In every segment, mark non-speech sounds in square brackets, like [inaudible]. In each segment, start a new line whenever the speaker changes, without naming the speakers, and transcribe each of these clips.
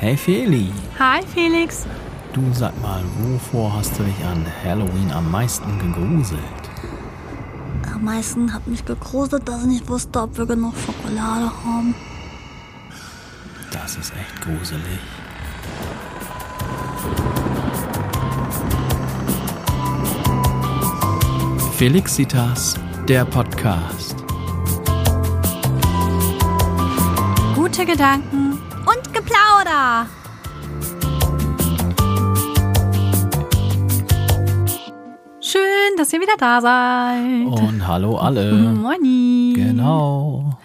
Hey Feli,
Hi Felix.
du sag mal, wovor hast du dich an Halloween am meisten gegruselt?
Am meisten hat mich gegruselt, dass ich nicht wusste, ob wir genug Schokolade haben.
Das ist echt gruselig. Felixitas, der Podcast.
Gute Gedanken und Geplauder. Schön, dass ihr wieder da seid.
Und hallo alle.
Moini.
Genau.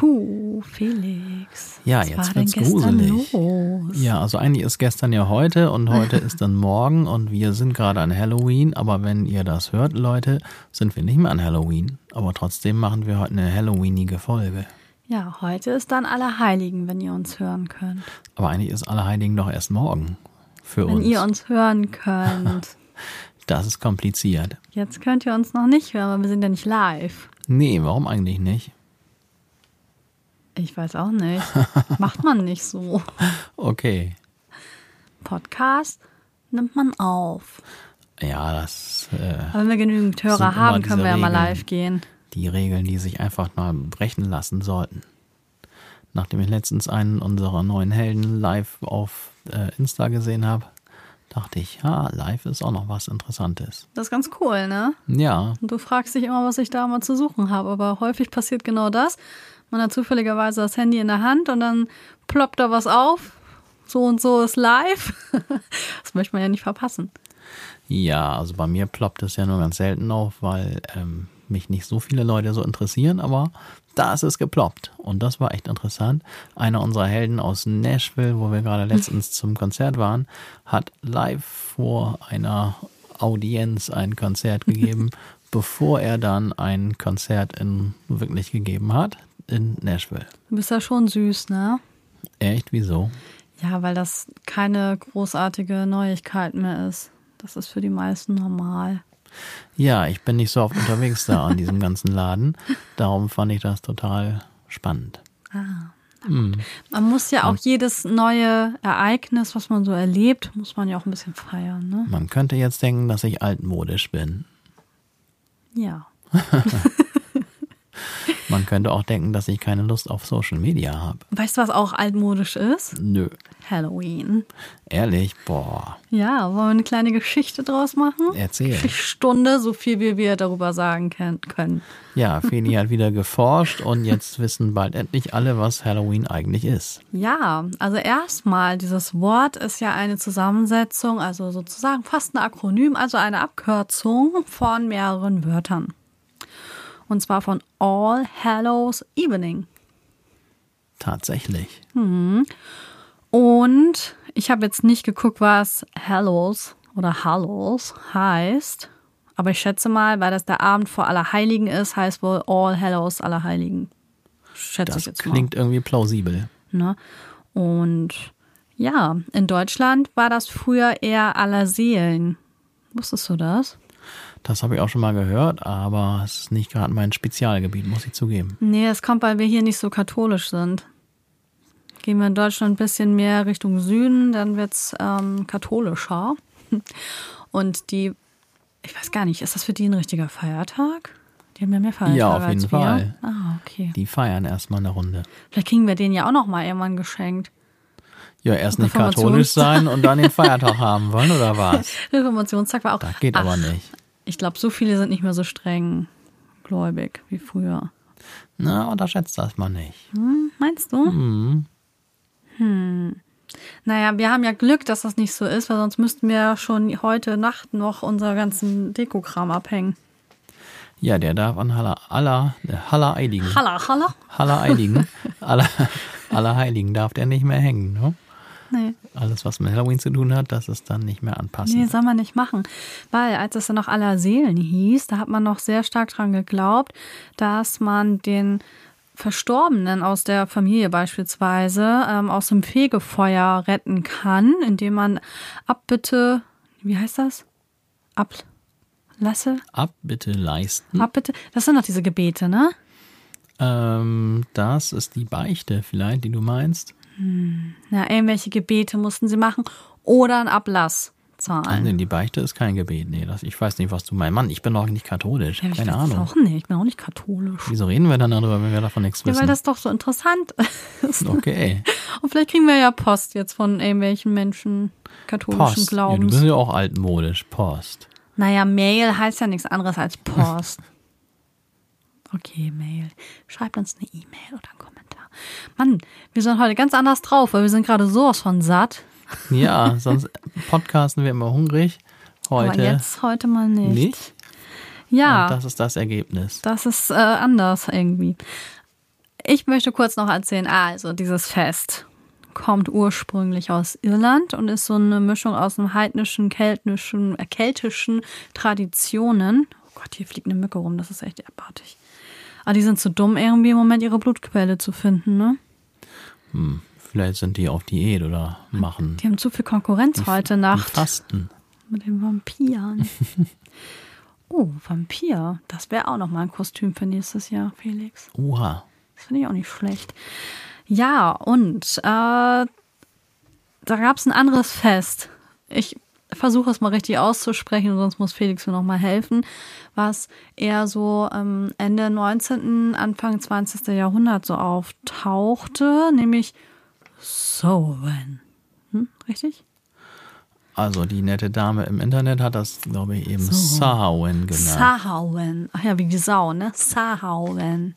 Huh, Felix.
Ja,
was
jetzt wird's
gestern
gruselig.
los?
Ja, also eigentlich ist gestern ja heute und heute [laughs] ist dann morgen und wir sind gerade an Halloween, aber wenn ihr das hört, Leute, sind wir nicht mehr an Halloween. Aber trotzdem machen wir heute eine Halloweenige Folge.
Ja, heute ist dann Allerheiligen, wenn ihr uns hören könnt.
Aber eigentlich ist Allerheiligen doch erst morgen für
Wenn
uns.
ihr uns hören könnt. [laughs]
Das ist kompliziert.
Jetzt könnt ihr uns noch nicht hören, weil wir sind ja nicht live.
Nee, warum eigentlich nicht?
Ich weiß auch nicht. Macht man nicht so. [laughs]
Okay.
Podcast nimmt man auf.
Ja, das äh,
Aber wenn wir genügend Hörer haben, können wir ja mal live gehen.
Die Regeln, die sich einfach mal brechen lassen sollten. Nachdem ich letztens einen unserer neuen Helden live auf äh, Insta gesehen habe, dachte ich, ja, live ist auch noch was Interessantes.
Das ist ganz cool, ne?
Ja,
Und du fragst dich immer, was ich da mal zu suchen habe. Aber häufig passiert genau das. Man hat zufälligerweise das Handy in der Hand und dann ploppt da was auf. So und so ist live. [laughs] Das möchte man ja nicht verpassen.
ja, also bei mir ploppt es ja nur ganz selten auf, weil ähm, mich nicht so viele Leute so interessieren, aber da ist es geploppt. Und das war echt interessant. Einer unserer Helden aus Nashville, wo wir gerade letztens zum Konzert waren, hat live vor einer Audienz ein Konzert [laughs] gegeben, bevor er dann ein Konzert in wirklich gegeben hat in Nashville.
Du bist ja schon süß, ne?
Echt? Wieso?
Ja, weil das keine großartige Neuigkeit mehr ist. Das ist für die meisten normal.
Ja, ich bin nicht so oft unterwegs da an diesem ganzen Laden. Darum fand ich das total spannend.
Man muss ja auch jedes neue Ereignis, was man so erlebt, muss man ja auch ein bisschen feiern, ne?
Man könnte jetzt denken, dass ich altmodisch bin.
Ja. [laughs]
Man könnte auch denken, dass ich keine Lust auf Social Media habe.
Weißt du, was auch altmodisch ist?
Nö.
Halloween.
Ehrlich? Boah.
Ja, wollen wir eine kleine Geschichte draus machen?
Erzähl.
Stunde, so viel wie wir darüber sagen können- können.
Ja, Feli hat wieder geforscht und jetzt wissen bald endlich alle, was Halloween eigentlich ist.
Ja, also erstmal, dieses Wort ist ja eine Zusammensetzung, also sozusagen fast ein Akronym, also eine Abkürzung von mehreren Wörtern. Und zwar von All Hallows Evening.
Tatsächlich.
Und ich habe jetzt nicht geguckt, was Hallows oder Hallows heißt. Aber ich schätze mal, weil das der Abend vor Allerheiligen ist, heißt wohl All Hallows Allerheiligen. Schätze ich
Das
jetzt
klingt irgendwie plausibel.
mal. Ne? Und ja, in Deutschland war das früher eher Allerseelen. Wusstest du das?
Das habe ich auch schon mal gehört, aber es ist nicht gerade mein Spezialgebiet, muss ich zugeben.
Nee, es kommt, weil wir hier nicht so katholisch sind. Gehen wir in Deutschland ein bisschen mehr Richtung Süden, dann wird's ähm, katholischer. [laughs] Und die, ich weiß gar nicht, ist das für die ein richtiger Feiertag? Die haben ja mehr Feiertage
Ja, auf jeden. Fall.
Ah, okay.
Die feiern erstmal eine Runde.
Vielleicht kriegen wir den ja auch noch mal irgendwann geschenkt.
Ja, erst nicht katholisch sein und dann den Feiertag [laughs] haben wollen, oder was?
Reformationstag war auch.
Das geht aber nicht.
Ich glaube, so viele sind nicht mehr so streng gläubig wie früher.
Na, unterschätzt das mal nicht.
Hm, meinst du?
Mhm.
Hm. Naja, wir haben ja Glück, dass das nicht so ist, weil sonst müssten wir ja schon heute Nacht noch unser ganzen Dekokram abhängen.
Ja, der darf an Haller, aller, der Haller Eiligen.
Halla, halla.
Haller Eiligen. aller, aller Heiligen darf der nicht mehr hängen, ne?
Nee,
Alles, was mit Halloween zu tun hat, das ist dann nicht mehr anpassen.
nee, soll man nicht machen. Weil, als es dann noch aller Seelen hieß, da hat man noch sehr stark dran geglaubt, dass man den Verstorbenen aus der Familie beispielsweise ähm, aus dem Fegefeuer retten kann, indem man Abbitte, wie heißt das? Ablasse?
Abbitte leisten.
Abbitte? Das sind doch diese Gebete, ne?
Ähm, das ist die Beichte vielleicht, die du meinst.
Ja, irgendwelche Gebete mussten sie machen oder einen Ablass zahlen.
nee, die Beichte ist kein Gebet. Nee, das, ich weiß nicht, was du meinst. Mann, ich bin doch nicht katholisch.
Ja,
Keine Ahnung.
auch nicht. Ich bin auch nicht katholisch.
Wieso reden wir dann darüber, wenn wir davon nichts
Ja, weil
wissen?
das doch so interessant ist.
okay. [laughs]
Und vielleicht kriegen wir ja Post jetzt von irgendwelchen Menschen katholischen
Post. Ja, du
Glaubens.
bist ja auch altmodisch. Post.
naja, Mail heißt ja nichts anderes als [laughs] Post. okay, Mail. Schreibt uns eine E-Mail oder einen Kommentar. Mann, wir sind heute ganz anders drauf, weil wir sind gerade sowas von satt.
Ja, [laughs] sonst podcasten wir immer hungrig. Heute
Aber jetzt heute mal nicht.
nicht.
Ja.
Und das ist das Ergebnis.
Das ist äh, anders irgendwie. Ich möchte kurz noch erzählen, also dieses Fest kommt ursprünglich aus Irland und ist so eine Mischung aus dem heidnischen, keltischen, äh, keltischen Traditionen. Oh Gott, hier fliegt eine Mücke rum, das ist echt abartig. Aber die sind zu dumm, irgendwie im Moment ihre Blutquelle zu finden, ne?
Vielleicht sind die auf Diät oder machen
Die haben zu viel Konkurrenz heute
die
Nacht
Fasten.
mit den Vampiren. [laughs] oh, Vampir. Das wäre auch noch mal ein Kostüm für nächstes Jahr, Felix.
Oha.
Das finde ich auch nicht schlecht. Ja, und äh, da gab es ein anderes Fest. Ich versuche es mal richtig auszusprechen, sonst muss Felix mir noch mal helfen, was eher so ähm, Ende 19., Anfang 20. Jahrhundert so auftauchte, nämlich Samhain. Hm, richtig?
Also die nette Dame im Internet hat das, glaube ich, eben
So.
Samhain genannt.
Samhain. Ach ja, wie die Sau, ne? Samhain.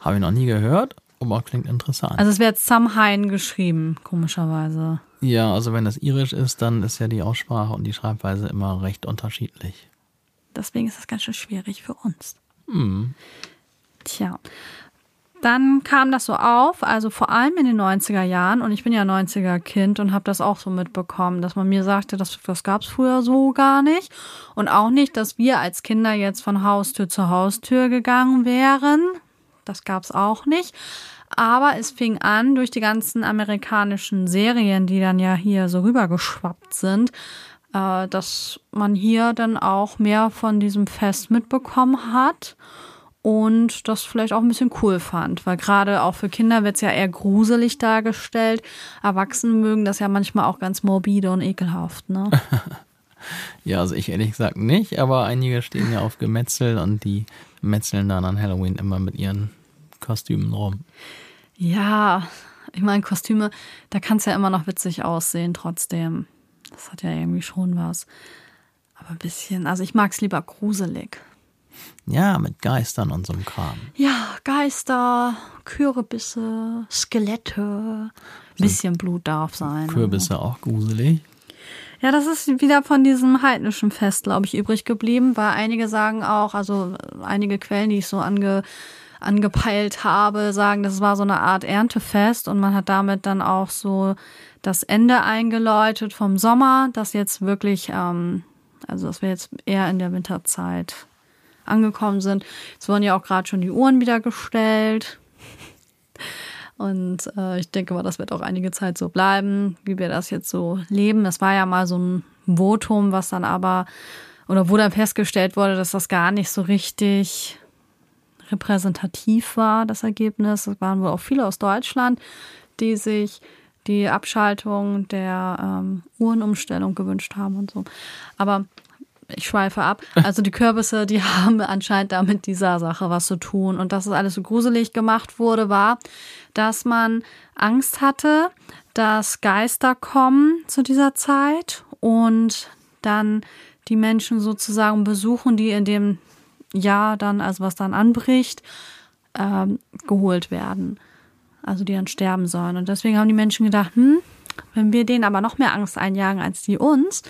Habe ich noch nie gehört, aber klingt interessant.
Also es wird Samhain geschrieben, komischerweise.
Ja, also wenn das irisch ist, dann ist ja die Aussprache und die Schreibweise immer recht unterschiedlich.
Deswegen ist das ganz schön schwierig für uns.
Hm.
Tja. Dann kam das so auf, also vor allem in den 90er Jahren, und ich bin ja 90er Kind und habe das auch so mitbekommen, dass man mir sagte, das, das gab es früher so gar nicht. Und auch nicht, dass wir als Kinder jetzt von Haustür zu Haustür gegangen wären. Das gab es auch nicht. Aber es fing an durch die ganzen amerikanischen Serien, die dann ja hier so rübergeschwappt sind, äh, dass man hier dann auch mehr von diesem Fest mitbekommen hat und das vielleicht auch ein bisschen cool fand, weil gerade auch für Kinder wird es ja eher gruselig dargestellt. Erwachsene mögen das ja manchmal auch ganz morbide und ekelhaft, ne? [laughs]
Ja, also ich ehrlich gesagt nicht, aber einige stehen ja auf Gemetzel und die metzeln dann an Halloween immer mit ihren Kostümen rum.
Ja, ich meine, Kostüme, da kann es ja immer noch witzig aussehen, trotzdem. Das hat ja irgendwie schon was. Aber ein bisschen, also ich mag es lieber gruselig.
Ja, mit Geistern und so einem Kram.
Ja, Geister, Kürbisse, Skelette, bisschen Blut darf sein.
Kürbisse auch gruselig.
Ja, das ist wieder von diesem heidnischen Fest, glaube ich, übrig geblieben, weil einige sagen auch, also einige Quellen, die ich so ange, angepeilt habe, sagen, das war so eine Art Erntefest und man hat damit dann auch so das Ende eingeläutet vom Sommer, das jetzt wirklich, ähm, also dass wir jetzt eher in der Winterzeit angekommen sind. Es wurden ja auch gerade schon die Uhren wieder gestellt. Und äh, ich denke mal, das wird auch einige Zeit so bleiben, wie wir das jetzt so leben. Es war ja mal so ein Votum, was dann aber, oder wo dann festgestellt wurde, dass das gar nicht so richtig repräsentativ war, das Ergebnis. Es waren wohl auch viele aus Deutschland, die sich die Abschaltung der ähm, Uhrenumstellung gewünscht haben und so. Aber ich schweife ab. Also die Kürbisse, die [laughs] haben anscheinend da mit dieser Sache was zu tun. Und dass es alles so gruselig gemacht wurde, war, dass man Angst hatte, dass Geister kommen zu dieser Zeit und dann die Menschen sozusagen besuchen, die in dem Jahr dann, also was dann anbricht, ähm, geholt werden. Also die dann sterben sollen. Und deswegen haben die Menschen gedacht, hm, wenn wir denen aber noch mehr Angst einjagen als die uns,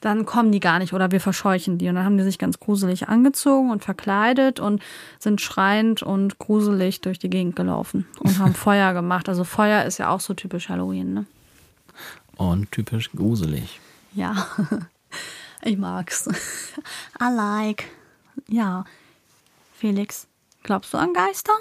dann kommen die gar nicht oder wir verscheuchen die. Und dann haben die sich ganz gruselig angezogen und verkleidet und sind schreiend und gruselig durch die Gegend gelaufen und haben [laughs] Feuer gemacht. Also Feuer ist ja auch so typisch Halloween, ne?
Und typisch gruselig.
Ja, [laughs] ich mag's. [laughs] I like. Ja, Felix, glaubst du an Geister?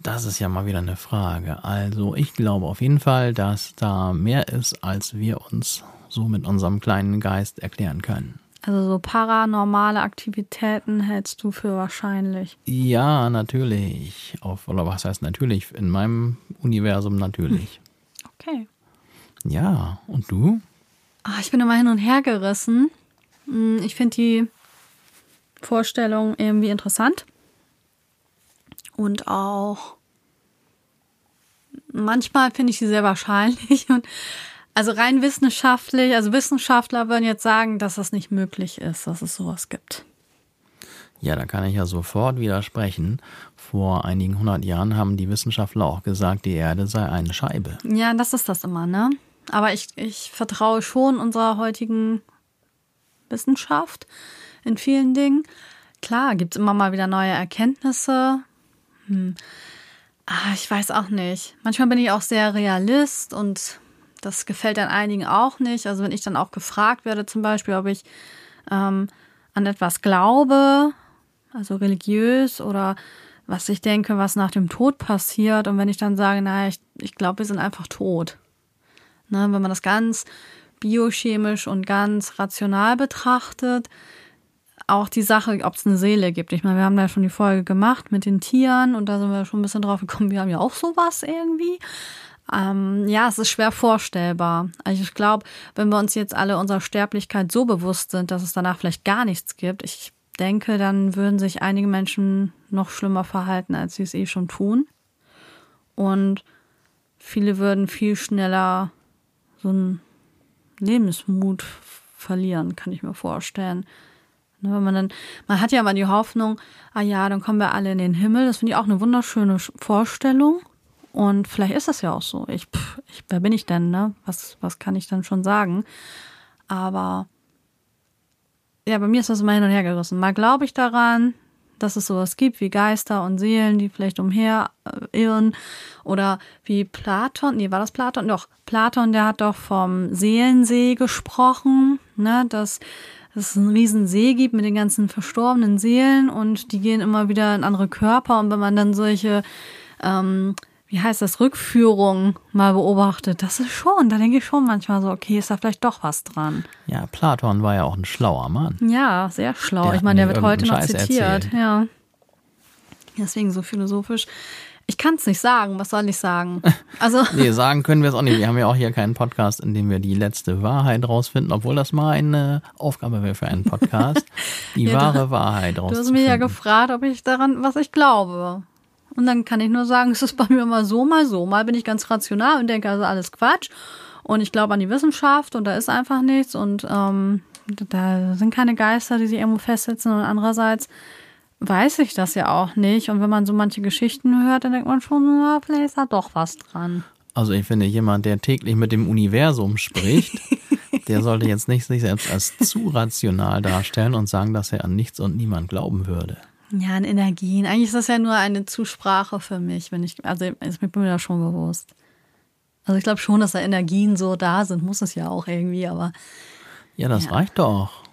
Das ist ja mal wieder eine Frage. Also ich glaube auf jeden Fall, dass da mehr ist, als wir uns so mit unserem kleinen Geist erklären können.
Also so paranormale Aktivitäten hältst du für wahrscheinlich.
Ja, natürlich. Auf, oder was heißt natürlich? In meinem Universum natürlich.
Okay.
Ja, und du?
Ah, ich bin immer hin und her gerissen. Hm, Ich finde die Vorstellung irgendwie interessant. Und auch manchmal finde ich sie sehr wahrscheinlich. [laughs] Und also rein wissenschaftlich, also Wissenschaftler würden jetzt sagen, dass das nicht möglich ist, dass es sowas gibt.
Ja, da kann ich ja sofort widersprechen. Vor einigen hundert Jahren haben die Wissenschaftler auch gesagt, die Erde sei eine Scheibe.
Ja, das ist das immer, ne? Aber ich, ich vertraue schon unserer heutigen Wissenschaft in vielen Dingen. Klar, gibt es immer mal wieder neue Erkenntnisse. Hm. Ah, ich weiß auch nicht. Manchmal bin ich auch sehr Realist und das gefällt dann einigen auch nicht. Also wenn ich dann auch gefragt werde, zum Beispiel, ob ich ähm, an etwas glaube, also religiös oder was ich denke, was nach dem Tod passiert. Und wenn ich dann sage, naja, ich, ich glaube, wir sind einfach tot. Ne, wenn man das ganz biochemisch und ganz rational betrachtet, auch die Sache, ob es eine Seele gibt. Ich meine, wir haben da schon die Folge gemacht mit den Tieren und da sind wir schon ein bisschen drauf gekommen, wir haben ja auch sowas irgendwie. Ähm, ja, es ist schwer vorstellbar. Also ich glaube, wenn wir uns jetzt alle unserer Sterblichkeit so bewusst sind, dass es danach vielleicht gar nichts gibt, ich denke, dann würden sich einige Menschen noch schlimmer verhalten, als sie es eh schon tun. Und viele würden viel schneller so einen Lebensmut verlieren, kann ich mir vorstellen. Ne, wenn man dann, man hat ja immer die Hoffnung, ah ja, dann kommen wir alle in den Himmel. Das finde ich auch eine wunderschöne Vorstellung. Und vielleicht ist das ja auch so. Ich, pff, ich wer bin ich denn, ne? Was, was kann ich dann schon sagen? Aber ja, bei mir ist das immer hin und her gerissen. Mal glaube ich daran, dass es sowas gibt wie Geister und Seelen, die vielleicht umher äh, irren. Oder wie Platon, nee, war das Platon? Doch, Platon, der hat doch vom Seelensee gesprochen, ne, dass dass es einen riesen See gibt mit den ganzen verstorbenen Seelen und die gehen immer wieder in andere Körper und wenn man dann solche, ähm, wie heißt das, Rückführungen mal beobachtet, das ist schon, da denke ich schon manchmal so, okay, ist da vielleicht doch was dran.
Ja, Platon war ja auch ein schlauer Mann.
Ja, sehr schlau.
Der
ich meine, der wird heute noch
Scheiß
zitiert.
erzählt.
Ja. Deswegen so philosophisch. Ich kann es nicht sagen. Was soll ich sagen? [laughs] Also,
Nee, [laughs] sagen können wir es auch nicht. Wir haben ja auch hier keinen Podcast, in dem wir die letzte Wahrheit rausfinden, obwohl das mal eine Aufgabe wäre für einen Podcast, [laughs] die
Ja, du-
wahre Wahrheit
du hast mich ja gefragt, ob ich daran, was ich glaube. Und dann kann ich nur sagen, es ist bei mir mal so, mal so. Mal bin ich ganz rational und denke, also alles Quatsch. Und ich glaube an die Wissenschaft und da ist einfach nichts und ähm, da sind keine Geister, die sich irgendwo festsetzen. Und andererseits weiß ich das ja auch nicht. Und wenn man so manche Geschichten hört, dann denkt man schon, na, vielleicht ist da doch was dran.
Also ich finde, jemand, der täglich mit dem Universum spricht, [laughs] der sollte jetzt nicht sich selbst als zu rational darstellen und sagen, dass er an nichts und niemand glauben würde.
Ja, an Energien. Eigentlich ist das ja nur eine Zusprache für mich, wenn ich, also ist mir mir das schon bewusst. Also ich glaube schon, dass da Energien so da sind, muss es ja auch irgendwie, aber
Ja, das
Ja.
reicht doch.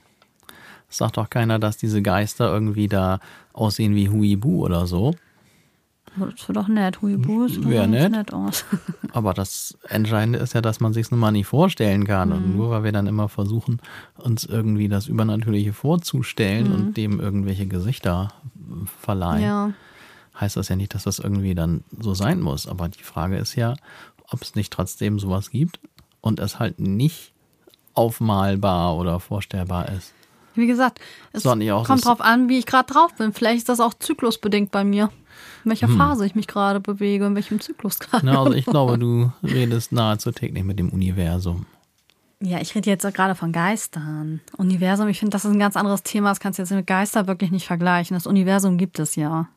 Es sagt doch keiner, dass diese Geister irgendwie da aussehen wie Huibu oder so.
das wird doch nett. Huibu sieht
Wär nett.
nett aus. [laughs]
Aber das Entscheidende ist ja, dass man sich nun mal nicht vorstellen kann.
Mhm.
Und nur weil wir dann immer versuchen, uns irgendwie das Übernatürliche vorzustellen
Mhm.
und dem irgendwelche Gesichter verleihen,
Ja.
heißt das ja nicht, dass das irgendwie dann so sein muss. Aber die Frage ist ja, ob es nicht trotzdem sowas gibt und es halt nicht aufmalbar oder vorstellbar ist.
Wie gesagt, es
auch
kommt drauf an, wie ich gerade drauf bin. Vielleicht ist das auch zyklusbedingt bei mir. In welcher
Hm.
Phase ich mich gerade bewege, in welchem Zyklus gerade.
Also ich [laughs] glaube, du redest nahezu täglich mit dem Universum.
Ja, ich rede jetzt gerade von Geistern. Universum, ich finde, das ist ein ganz anderes Thema. Das kannst du jetzt mit Geister wirklich nicht vergleichen. Das Universum gibt es ja.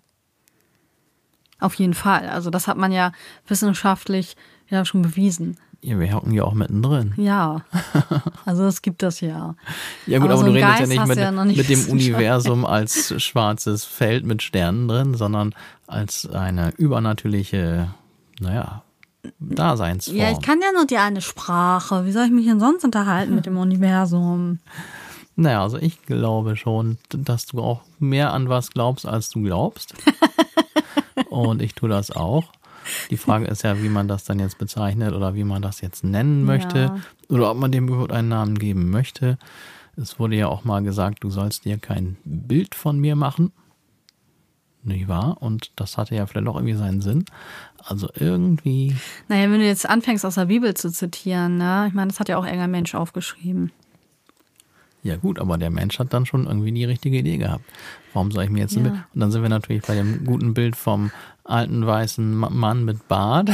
Auf jeden Fall. Also das hat man ja wissenschaftlich ja schon bewiesen.
Ja, wir hocken ja auch mittendrin.
Ja. Also es gibt das ja.
Ja gut,
Aber
aber,
so
du redest ja
Geist
nicht
hast
mit,
ja nicht
mit dem. [laughs] Universum als schwarzes Feld mit Sternen drin, sondern als eine übernatürliche, naja, Daseinsform.
Ja, ich kann ja nur die eine Sprache. Wie soll ich mich denn sonst unterhalten mit dem Universum?
Naja, also ich glaube schon, dass du auch mehr an was glaubst, als du glaubst. [laughs] Und ich tue das auch. Die Frage ist ja, wie man das dann jetzt bezeichnet oder wie man das jetzt nennen möchte
Ja.
oder ob man dem überhaupt einen Namen geben möchte. es wurde ja auch mal gesagt, du sollst dir kein Bild von mir machen. Nicht wahr? Und das hatte ja vielleicht auch irgendwie seinen Sinn. Also irgendwie.
Naja, wenn du jetzt anfängst, aus der Bibel zu zitieren, ne? Ich meine, das hat ja auch irgendein Mensch aufgeschrieben.
Ja gut, aber der Mensch hat dann schon irgendwie die richtige Idee gehabt. Warum soll ich mir jetzt ein
Ja.
Bild? Und dann sind wir natürlich bei dem guten Bild vom alten weißen Ma- Mann mit Bart.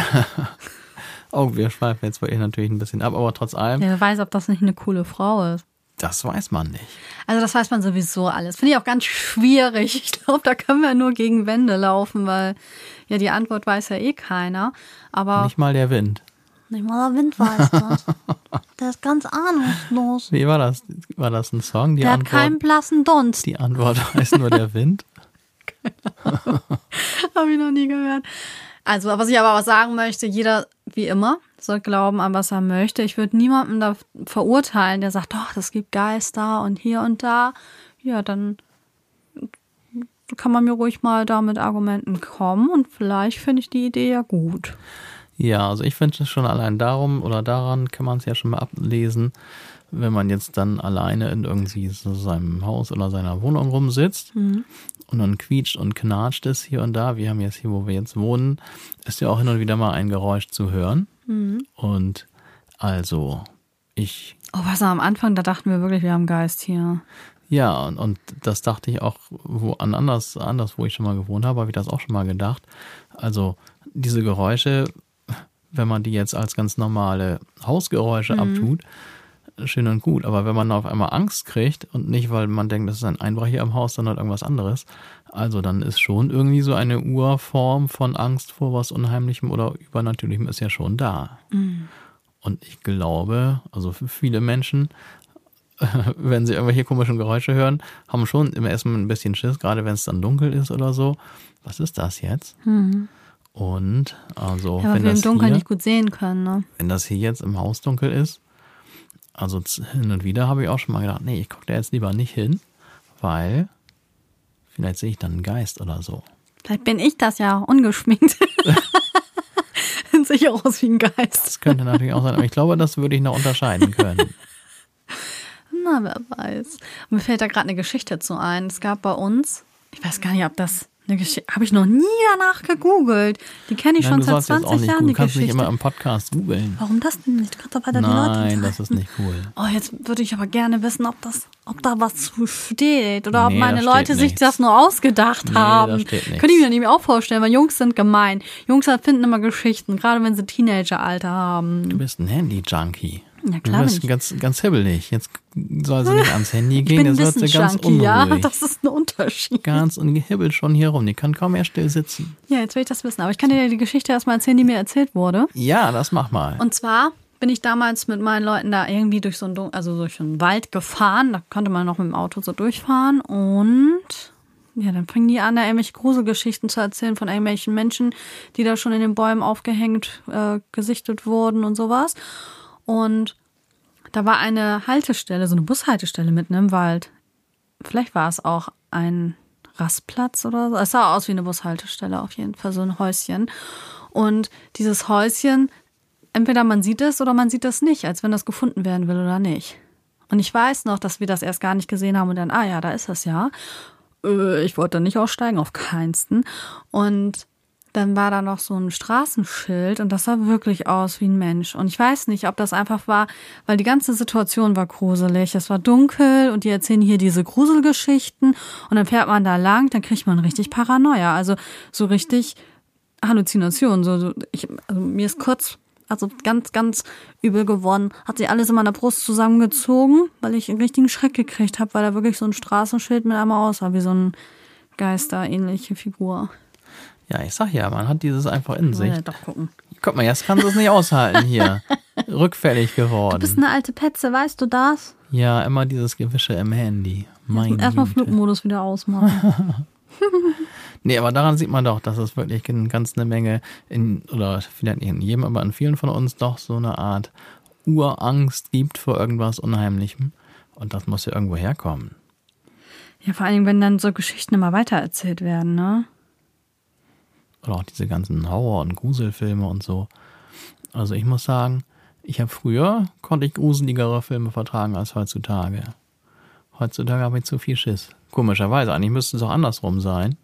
[laughs] oh, wir schweifen jetzt wirklich natürlich ein bisschen ab, aber trotz allem,
Ja, wer weiß, ob das nicht eine coole Frau ist.
das weiß man nicht.
Also das weiß man sowieso alles. Finde ich auch ganz schwierig. Ich glaube, da können wir nur gegen Wände laufen, weil ja die Antwort weiß ja eh keiner. Aber
Nicht mal der Wind.
nicht mal der Wind weiß das. [laughs] Der ist ganz ahnungslos.
Wie war das? War das ein Song? Die
Der hat
Antwort,
keinen blassen Dunst.
die Antwort [laughs] weiß nur der Wind. [laughs]
Habe ich noch nie gehört. Also, was ich aber auch sagen möchte, jeder, wie immer, soll glauben an, was er möchte. Ich würde niemanden da verurteilen, der sagt, doch, das gibt Geister und hier und da. Ja, dann kann man mir ruhig mal da mit Argumenten kommen und vielleicht finde ich die Idee ja gut.
Ja, also ich finde es schon allein darum oder daran kann man es ja schon mal ablesen, wenn man jetzt dann alleine in irgendwie so seinem Haus oder seiner Wohnung rumsitzt und dann quietscht und knatscht es hier und da. Wir haben jetzt hier, wo wir jetzt wohnen, ist ja auch hin und wieder mal ein Geräusch zu hören. Und also ich
Oh, was am Anfang, da dachten wir wirklich, wir haben Geist hier.
Ja, und, und das dachte ich auch wo an anders, anders, wo ich schon mal gewohnt habe, habe ich das auch schon mal gedacht. Also diese Geräusche, wenn man die jetzt als ganz normale Hausgeräusche abtut, schön und gut. Aber wenn man auf einmal Angst kriegt und nicht, weil man denkt, das ist ein Einbrecher im Haus, sondern irgendwas anderes, also dann ist schon irgendwie so eine Urform von Angst vor was Unheimlichem oder Übernatürlichem ist ja schon da. Und ich glaube, also für viele Menschen, [laughs] wenn sie irgendwelche komischen Geräusche hören, haben schon im ersten Mal ein bisschen Schiss, gerade wenn es dann dunkel ist oder so. Was ist das jetzt? Und also,
Ja, weil
wenn,
wir im
das
Dunkeln
hier,
nicht gut sehen können, ne?
wenn das hier jetzt im Haus dunkel ist, also hin und wieder habe ich auch schon mal gedacht, nee, ich gucke da jetzt lieber nicht hin, weil vielleicht sehe ich dann einen Geist oder so.
Vielleicht bin ich das ja, ungeschminkt. [laughs] Sehe ich auch aus wie ein Geist.
Das könnte natürlich auch sein, aber ich glaube, das würde ich noch unterscheiden können. [laughs]
Na, wer weiß. Mir fällt da gerade eine Geschichte zu ein. Es gab bei uns, ich weiß gar nicht, ob das eine Geschichte, habe ich noch nie danach gegoogelt. Die kenne ich
Nein,
schon seit
sollst jetzt
20
auch nicht
Jahren,
Du kannst nicht
Geschichte.
immer im Podcast googeln.
Warum das denn nicht? Du kannst doch weiter die Leute
Nein, das ist nicht cool.
Oh, jetzt würde ich aber gerne wissen, ob das, ob da was zu steht oder ob
Nee,
meine
da steht
Leute sich
nichts.
das nur ausgedacht
Nee, da
haben.
steht nichts.
Könnte ich mir nämlich auch vorstellen, weil Jungs sind gemein. Jungs finden immer Geschichten, gerade wenn sie Teenageralter haben.
Du bist ein Handy-Junkie.
Ja,
Du
klar bin
bist ganz, ganz hibbelig. Jetzt soll sie nicht ans Handy gehen, jetzt wird sie ganz
Wissensjunkie, ja.
unruhig. [laughs]
Das ist ein Unterschied.
Ganz und gehibbelt schon hier rum. Die kann kaum mehr still sitzen.
Ja, jetzt will ich das wissen. Aber ich kann dir die Geschichte erstmal erzählen, die mir erzählt wurde.
Ja, das mach mal.
Und zwar bin ich damals mit meinen Leuten da irgendwie durch so einen, also durch einen Wald gefahren. Da konnte man noch mit dem Auto so durchfahren. Und ja, dann fingen die an, da irgendwelche Gruselgeschichten zu erzählen von irgendwelchen Menschen, die da schon in den Bäumen aufgehängt, äh, gesichtet wurden und sowas. Und da war eine Haltestelle, so eine Bushaltestelle mitten im Wald. Vielleicht war es auch ein Rastplatz oder so. Es sah aus wie eine Bushaltestelle auf jeden Fall, so ein Häuschen. Und dieses Häuschen, entweder man sieht es oder man sieht es nicht, als wenn das gefunden werden will oder nicht. Und ich weiß noch, dass wir das erst gar nicht gesehen haben und dann, ah ja, da ist es ja. Äh, Ich wollte nicht aussteigen, auf keinsten. Und dann war da noch so ein Straßenschild und das sah wirklich aus wie ein Mensch. Und ich weiß nicht, ob das einfach war, weil die ganze Situation war gruselig. Es war dunkel und die erzählen hier diese Gruselgeschichten und dann fährt man da lang, dann kriegt man richtig Paranoia. Also so richtig Halluzinationen. So, so ich, also mir ist kurz, also ganz, ganz übel geworden. Hat sich alles in meiner Brust zusammengezogen, weil ich einen richtigen Schreck gekriegt habe, weil da wirklich so ein Straßenschild mit einmal aussah, wie so ein Geister-ähnliche Figur.
Ja, ich sag ja, man hat dieses einfach in sich.
Ja, doch gucken.
Guck mal, jetzt kannst du es nicht aushalten hier. [laughs] Rückfällig
Du bist
geworden.
eine alte Petze, weißt du das?
Ja, immer dieses Gewische im Handy. Mein
Erstmal. Flugmodus wieder ausmachen. [laughs]
Nee, aber daran sieht man doch, dass es wirklich in ganz eine Menge, in, oder vielleicht nicht in jedem, aber in vielen von uns doch so eine Art Urangst gibt vor irgendwas Unheimlichem. Und das muss ja irgendwo herkommen.
ja, vor allen Dingen, wenn dann so Geschichten immer weitererzählt werden, ne?
Oder auch diese ganzen Horror- und Gruselfilme und so. Also ich muss sagen, ich habe früher, konnte ich gruseligere Filme vertragen als heutzutage. Heutzutage habe ich zu viel Schiss. Komischerweise, eigentlich müsste es auch andersrum sein.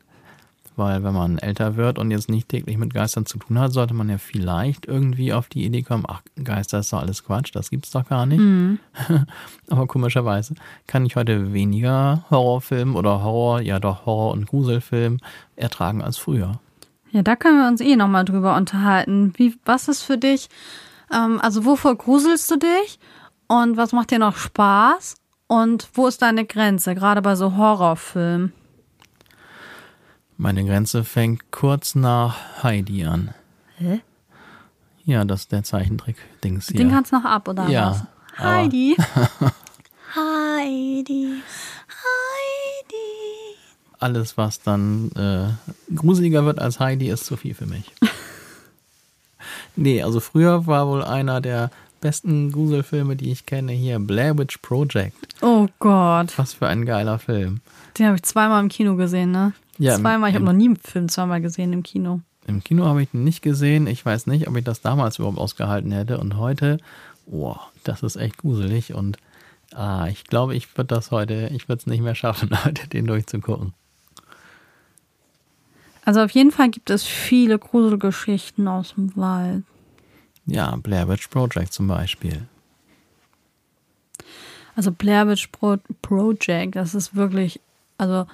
Weil wenn man älter wird und jetzt nicht täglich mit Geistern zu tun hat, sollte man ja vielleicht irgendwie auf die Idee kommen, ach, Geister ist doch alles Quatsch, das gibt's doch gar nicht. Mhm. [laughs] Aber komischerweise kann ich heute weniger Horrorfilm oder Horror, ja doch Horror- und Gruselfilm ertragen als früher.
Ja, da können wir uns eh nochmal drüber unterhalten. Wie, was ist für dich, ähm, also wovor gruselst du dich und was macht dir noch Spaß und wo ist deine Grenze, gerade bei so Horrorfilmen?
Meine Grenze fängt kurz nach Heidi an.
Hä?
Ja, das ist der Zeichentrick-Dings hier.
Den kannst du noch ab, oder
ja,
was? [laughs] Heidi. Heidi. Heidi.
Alles, was dann äh, gruseliger wird als Heidi, ist zu viel für mich. [laughs] nee, also früher war wohl einer der besten Gruselfilme, die ich kenne, hier Blair Witch Project.
Oh Gott.
Was für ein geiler Film.
Den habe ich zweimal im Kino gesehen, ne?
Ja,
zweimal. Ich habe noch nie einen Film zweimal gesehen im Kino.
Im Kino habe ich ihn nicht gesehen. Ich weiß nicht, ob ich das damals überhaupt ausgehalten hätte. Und heute, oh, das ist echt gruselig. Und ah, ich glaube, ich würde das heute, ich würde es nicht mehr schaffen, [laughs] heute den durchzugucken.
Also auf jeden Fall gibt es viele Gruselgeschichten aus dem Wald.
Ja, Blair Witch Project zum Beispiel.
Also Blair Witch Pro Project, das ist wirklich, also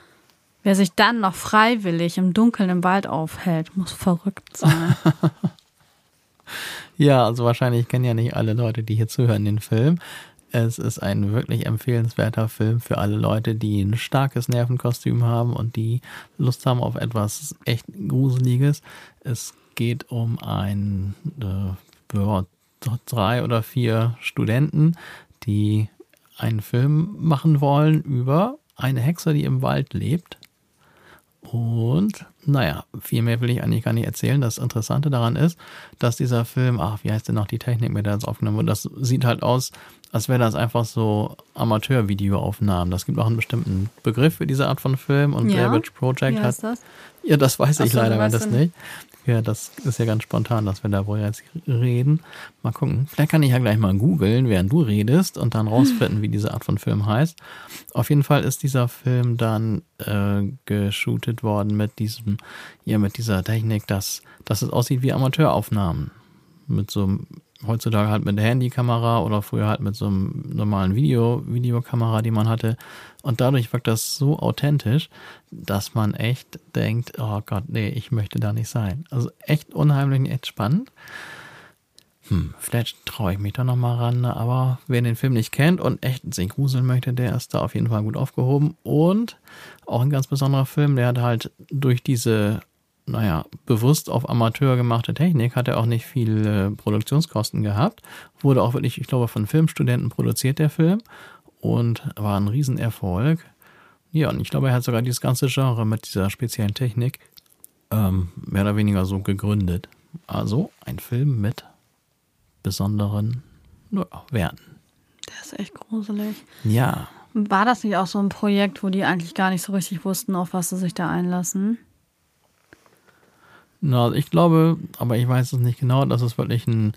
wer sich dann noch freiwillig im Dunkeln im Wald aufhält, muss verrückt sein. [laughs]
Ja, also wahrscheinlich kennen ja nicht alle Leute, die hier zuhören, den Film. Es ist ein wirklich empfehlenswerter Film für alle Leute, die ein starkes Nervenkostüm haben und die Lust haben auf etwas echt Gruseliges. Es geht um ein äh, ja, drei oder vier Studenten, die einen Film machen wollen über eine Hexe, die im Wald lebt. Und naja, viel mehr will ich eigentlich gar nicht erzählen. Das Interessante daran ist, dass dieser Film, ach, wie heißt denn noch die Technik, mit der das aufgenommen wird? Das sieht halt aus, als wäre das einfach so Amateur-Videoaufnahmen. Das gibt auch einen bestimmten Begriff für diese Art von Film und
Ja?
Blair Witch Project
Wie
hat
heißt das?
ja, das weiß
Ach
ich
so,
leider das nicht. Ja, das ist ja ganz spontan, dass wir darüber jetzt reden. Mal gucken. Vielleicht kann ich ja gleich mal googeln, während du redest und dann rausfinden, wie diese Art von Film heißt. Auf jeden Fall ist dieser Film dann äh, geshootet worden mit diesem, ja, mit dieser Technik, dass, dass es aussieht wie Amateuraufnahmen. Mit so einem, heutzutage halt mit der Handykamera oder früher halt mit so einem normalen Video, Videokamera, die man hatte. Und dadurch wirkt das so authentisch, dass man echt denkt, oh Gott, nee, ich möchte da nicht sein. Also echt unheimlich und echt spannend. Hm, vielleicht traue ich mich da nochmal ran, aber wer den Film nicht kennt und echt sich gruseln möchte, der ist da auf jeden Fall gut aufgehoben. Und auch ein ganz besonderer Film, der hat halt durch diese, naja, bewusst auf Amateur gemachte Technik, hat er auch nicht viel äh, Produktionskosten gehabt. Wurde auch wirklich, ich glaube, von Filmstudenten produziert, der Film. Und war ein Riesenerfolg. Ja, und ich glaube, er hat sogar dieses ganze Genre mit dieser speziellen Technik ähm, mehr oder weniger so gegründet. Also ein Film mit besonderen ja, Werten.
Der ist echt gruselig.
Ja,
War das nicht auch so ein Projekt, wo die eigentlich gar nicht so richtig wussten, auf was sie sich da einlassen?
Na, ich glaube, aber ich weiß es nicht genau, dass es wirklich ein,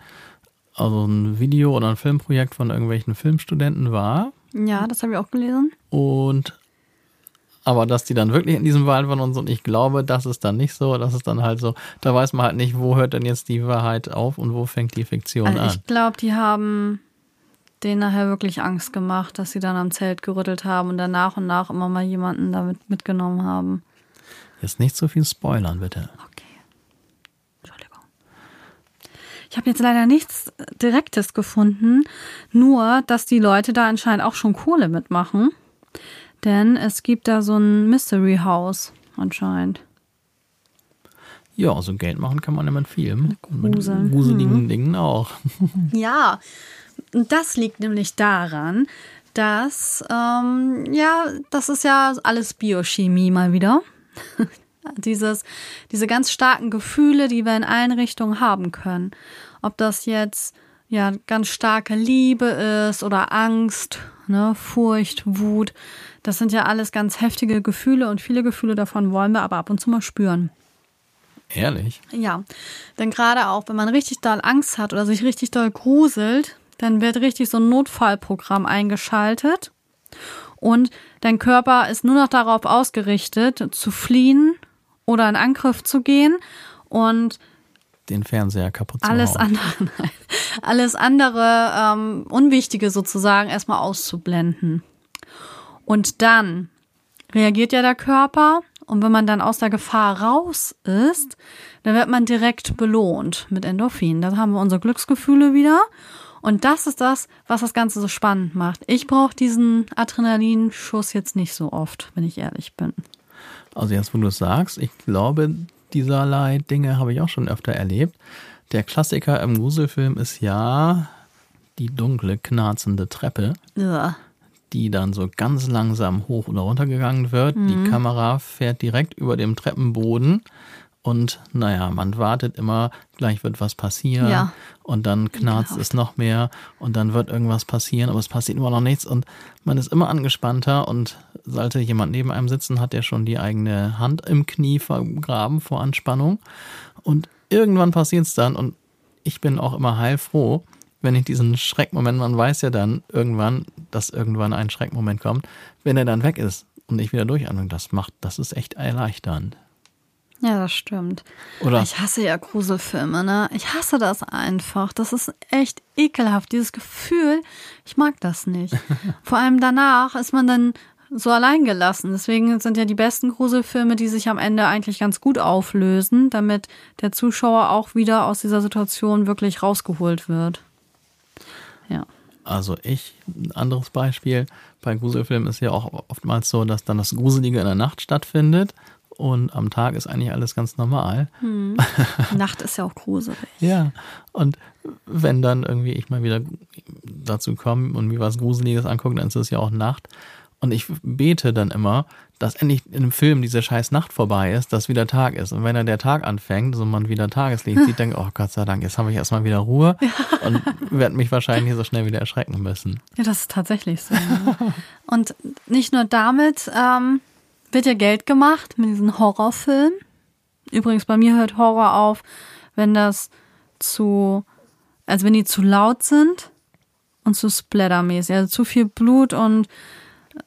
also ein Video- oder ein Filmprojekt von irgendwelchen Filmstudenten war.
Ja, das habe ich auch gelesen.
Und aber dass die dann wirklich in diesem Wald waren und so, und ich glaube, das ist dann nicht so, das ist dann halt so, da weiß man halt nicht, wo hört denn jetzt die Wahrheit auf und wo fängt die Fiktion
Also
an.
ich glaube, die haben denen nachher wirklich Angst gemacht, dass sie dann am Zelt gerüttelt haben und dann nach und nach immer mal jemanden damit mitgenommen haben.
Jetzt nicht so viel spoilern, bitte.
Okay. Ich habe jetzt leider nichts Direktes gefunden, nur dass die Leute da anscheinend auch schon Kohle mitmachen. Denn es gibt da so ein Mystery House anscheinend.
Ja, also Geld machen kann man mit Filmen. Und Mit gruseligen Dingen auch. [laughs]
Ja, das liegt nämlich daran, dass, ähm, ja, das ist ja alles Biochemie mal wieder. [laughs] Dieses, diese ganz starken Gefühle, die wir in allen Richtungen haben können. Ob das jetzt ja ganz starke Liebe ist oder Angst, ne, Furcht, Wut, das sind ja alles ganz heftige Gefühle und viele Gefühle davon wollen wir aber ab und zu mal spüren.
Ehrlich.
Ja, denn gerade auch, wenn man richtig doll Angst hat oder sich richtig doll gruselt, dann wird richtig so ein Notfallprogramm eingeschaltet. Und dein Körper ist nur noch darauf ausgerichtet, zu fliehen oder in Angriff zu gehen. Und
den Fernseher kaputt
zu alles hauen. andere, [laughs] nein, alles andere ähm, Unwichtige sozusagen erstmal auszublenden. Und dann reagiert ja der Körper und wenn man dann aus der Gefahr raus ist, dann wird man direkt belohnt mit Endorphin. Da haben wir unsere Glücksgefühle wieder. Und das ist das, was das Ganze so spannend macht. Ich brauche diesen Adrenalinschuss jetzt nicht so oft, wenn ich ehrlich bin.
Also jetzt, wo du es sagst, ich glaube, dieserlei Dinge habe ich auch schon öfter erlebt. Der Klassiker im Gruselfilm ist ja die dunkle, knarzende Treppe. Ja die dann so ganz langsam hoch oder runter gegangen wird. Mhm. Die Kamera fährt direkt über dem Treppenboden und naja, man wartet immer, gleich wird was passieren ja. und dann knarzt genau. es noch mehr und dann wird irgendwas passieren, aber es passiert immer noch nichts und man ist immer angespannter und sollte jemand neben einem sitzen, hat der schon die eigene Hand im Knie vergraben vor Anspannung und irgendwann passiert es dann und ich bin auch immer heilfroh, wenn ich diesen Schreckmoment, man weiß ja dann irgendwann, dass irgendwann ein Schreckmoment kommt, wenn er dann weg ist und ich wieder durchatme, das macht, das ist echt erleichternd.
Ja, das stimmt. Oder ich hasse ja Gruselfilme, ne? Ich hasse das einfach. Das ist echt ekelhaft, dieses Gefühl. Ich mag das nicht. [laughs] Vor allem danach ist man dann so allein gelassen. Deswegen sind ja die besten Gruselfilme, die sich am Ende eigentlich ganz gut auflösen, damit der Zuschauer auch wieder aus dieser Situation wirklich rausgeholt wird. Ja.
Also ich, ein anderes Beispiel, bei Gruselfilmen ist ja auch oftmals so, dass dann das Gruselige in der Nacht stattfindet und am Tag ist eigentlich alles ganz normal.
Hm. [laughs] Nacht ist ja auch gruselig.
ja, und wenn dann irgendwie ich mal wieder dazu komme und mir was Gruseliges angucke, dann ist es ja auch Nacht. Und ich bete dann immer, dass endlich in einem Film diese scheiß Nacht vorbei ist, dass wieder Tag ist. Und wenn dann der Tag anfängt, so man wieder Tageslicht sieht, [laughs] denkt, oh Gott sei Dank, jetzt habe ich erstmal wieder Ruhe ja. und werde mich wahrscheinlich so schnell wieder erschrecken müssen.
Ja, das ist tatsächlich so. und nicht nur damit ähm, wird ja Geld gemacht mit diesen Horrorfilmen. Übrigens, bei mir hört Horror auf, wenn das zu, also wenn die zu laut sind und zu splattermäßig, also zu viel Blut und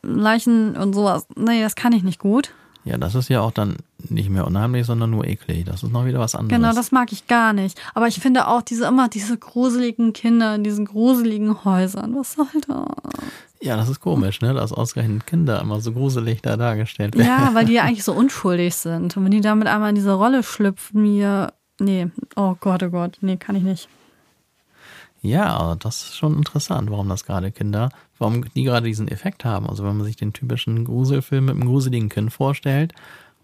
Leichen und sowas. Nee, das kann ich nicht gut.
Ja, das ist ja auch dann nicht mehr unheimlich, sondern nur eklig. Das ist noch wieder was anderes.
Genau, das mag ich gar nicht. Aber ich finde auch diese immer diese gruseligen Kinder in diesen gruseligen Häusern. Was soll das?
Ja, das ist komisch, ne? Dass ausgerechnet Kinder immer so gruselig da dargestellt werden.
Ja, weil die ja [laughs] eigentlich so unschuldig sind. Und wenn die damit einmal in diese Rolle schlüpfen, mir. Nee, oh Gott, oh Gott, nee, kann ich nicht.
Ja, das ist schon interessant, warum das gerade Kinder, warum die gerade diesen Effekt haben. Also wenn man sich den typischen Gruselfilm mit einem gruseligen Kind vorstellt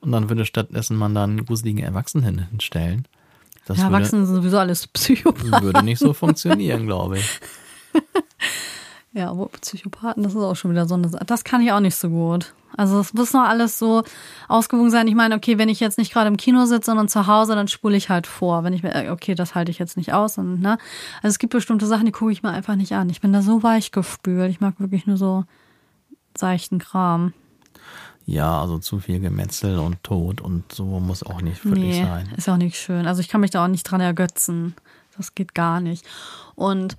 und dann würde stattdessen man dann einen gruseligen Erwachsenen hinstellen.
Das ja, Erwachsene sind sowieso alles Psychopathen.
Würde nicht so funktionieren, glaube ich. [laughs]
ja, wo Psychopathen, das ist auch schon wieder so eine Sache. Das kann ich auch nicht so gut. Also es muss noch alles so ausgewogen sein. Ich meine, okay, wenn ich jetzt nicht gerade im Kino sitze, sondern zu Hause, dann spule ich halt vor. Wenn ich mir, okay, das halte ich jetzt nicht aus. Und, ne? Also es gibt bestimmte Sachen, die gucke ich mir einfach nicht an. Ich bin da so weich gespült. Ich mag wirklich nur so seichten Kram.
Ja, also zu viel Gemetzel und Tod und so muss auch nicht für nee, sein.
Ist auch nicht schön. Also ich kann mich da auch nicht dran ergötzen. Das geht gar nicht. Und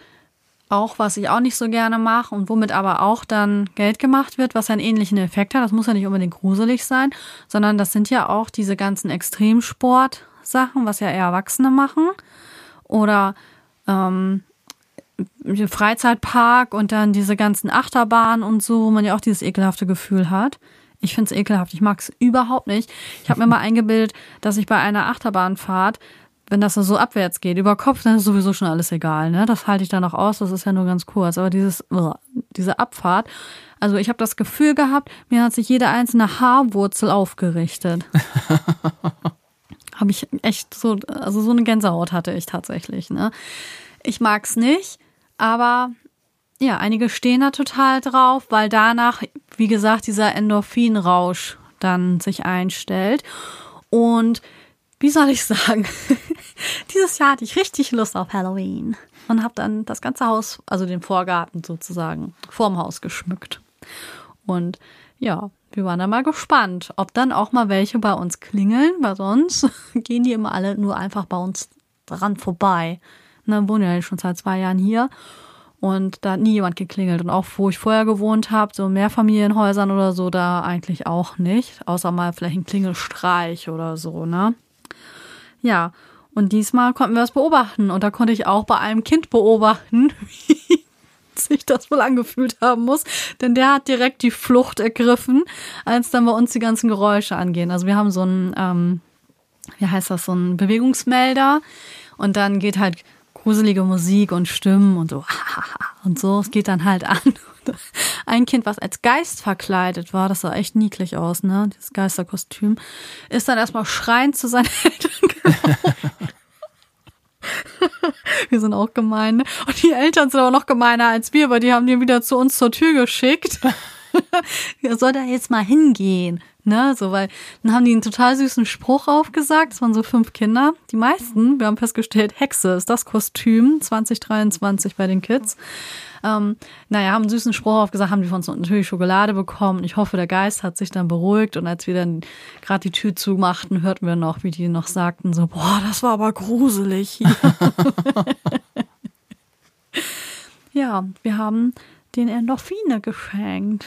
auch, was ich auch nicht so gerne mache und womit aber auch dann Geld gemacht wird, was einen ähnlichen Effekt hat. Das muss ja nicht unbedingt gruselig sein, sondern das sind ja auch diese ganzen Extremsport-Sachen, was ja eher Erwachsene machen. Oder ähm, Freizeitpark und dann diese ganzen Achterbahnen und so, wo man ja auch dieses ekelhafte Gefühl hat. Ich finde es ekelhaft. Ich mag es überhaupt nicht. Ich habe mir mal [laughs] eingebildet, dass ich bei einer Achterbahnfahrt wenn das so abwärts geht, über Kopf, dann ist sowieso schon alles egal. Ne? Das halte ich dann noch aus, das ist ja nur ganz kurz. Aber dieses, diese Abfahrt, also ich habe das Gefühl gehabt, mir hat sich jede einzelne Haarwurzel aufgerichtet. [laughs] habe ich echt so, also so eine Gänsehaut hatte ich tatsächlich. Ne? Ich mag's nicht, aber ja, einige stehen da total drauf, weil danach, wie gesagt, dieser Endorphinrausch dann sich einstellt. Und wie soll ich sagen, [laughs] dieses Jahr hatte ich richtig Lust auf Halloween und habe dann das ganze Haus, also den Vorgarten sozusagen, vorm Haus geschmückt. Und ja, wir waren dann mal gespannt, ob dann auch mal welche bei uns klingeln, weil sonst [laughs] gehen die immer alle nur einfach bei uns dran vorbei. Und dann wohnen ja schon seit zwei Jahren hier. Und da hat nie jemand geklingelt. Und auch wo ich vorher gewohnt habe, so Mehrfamilienhäusern oder so, da eigentlich auch nicht. Außer mal vielleicht ein Klingelstreich oder so, ne? Ja. Und diesmal konnten wir es beobachten. Und da konnte ich auch bei einem Kind beobachten, [laughs] wie sich das wohl angefühlt haben muss. Denn der hat direkt die Flucht ergriffen, als dann bei uns die ganzen Geräusche angehen. Also wir haben so ein, ähm, wie heißt das, so ein Bewegungsmelder. Und dann geht halt gruselige Musik und Stimmen und so [laughs] und so. Es geht dann halt an. [laughs] Ein Kind, was als Geist verkleidet war, das sah echt niedlich aus, ne? Dieses Geisterkostüm, ist dann erstmal schreiend zu seinen [laughs] Eltern wir sind auch gemein. Ne? Und die Eltern sind aber noch gemeiner als wir, weil die haben den wieder zu uns zur Tür geschickt. soll da jetzt mal hingehen. Ne, so, weil dann haben die einen total süßen Spruch aufgesagt. Es waren so fünf Kinder. Die meisten, wir haben festgestellt, Hexe ist das Kostüm 2023 bei den Kids. Ähm, naja, haben einen süßen Spruch aufgesagt, haben die von uns natürlich Schokolade bekommen. Ich hoffe, der Geist hat sich dann beruhigt. Und als wir dann gerade die Tür zumachten, hörten wir noch, wie die noch sagten, so, boah, das war aber gruselig hier. [laughs] ja, wir haben den Endorphine geschenkt.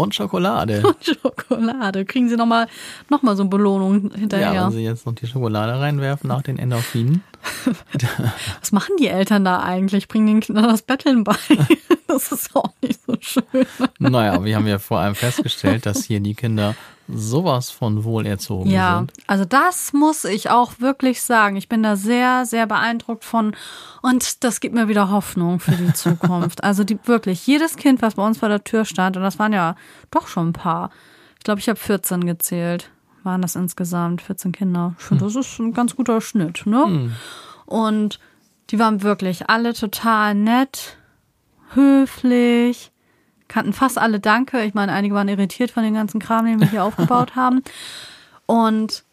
Und Schokolade. [laughs]
Und Schokolade. Kriegen Sie nochmal noch mal so eine Belohnung hinterher.
Ja, wenn Sie jetzt noch die Schokolade reinwerfen nach den Endorphinen. [laughs]
Was machen die Eltern da eigentlich? Bringen den Kindern das Betteln bei? [laughs] Das ist auch nicht so schön.
Naja, wir haben ja vor allem festgestellt, dass hier die Kinder sowas von wohlerzogen
ja,
sind.
also das muss ich auch wirklich sagen. Ich bin da sehr, sehr beeindruckt von und das gibt mir wieder Hoffnung für die Zukunft. [laughs] also die wirklich, jedes Kind, was bei uns vor der Tür stand, und das waren ja doch schon ein paar. Ich glaube, ich habe 14 gezählt. Waren das insgesamt 14 Kinder. Hm. Das ist ein ganz guter Schnitt, ne? Hm. Und die waren wirklich alle total nett, höflich, kannten fast alle Danke. Ich meine, einige waren irritiert von dem ganzen Kram, den wir hier aufgebaut [laughs] haben. Und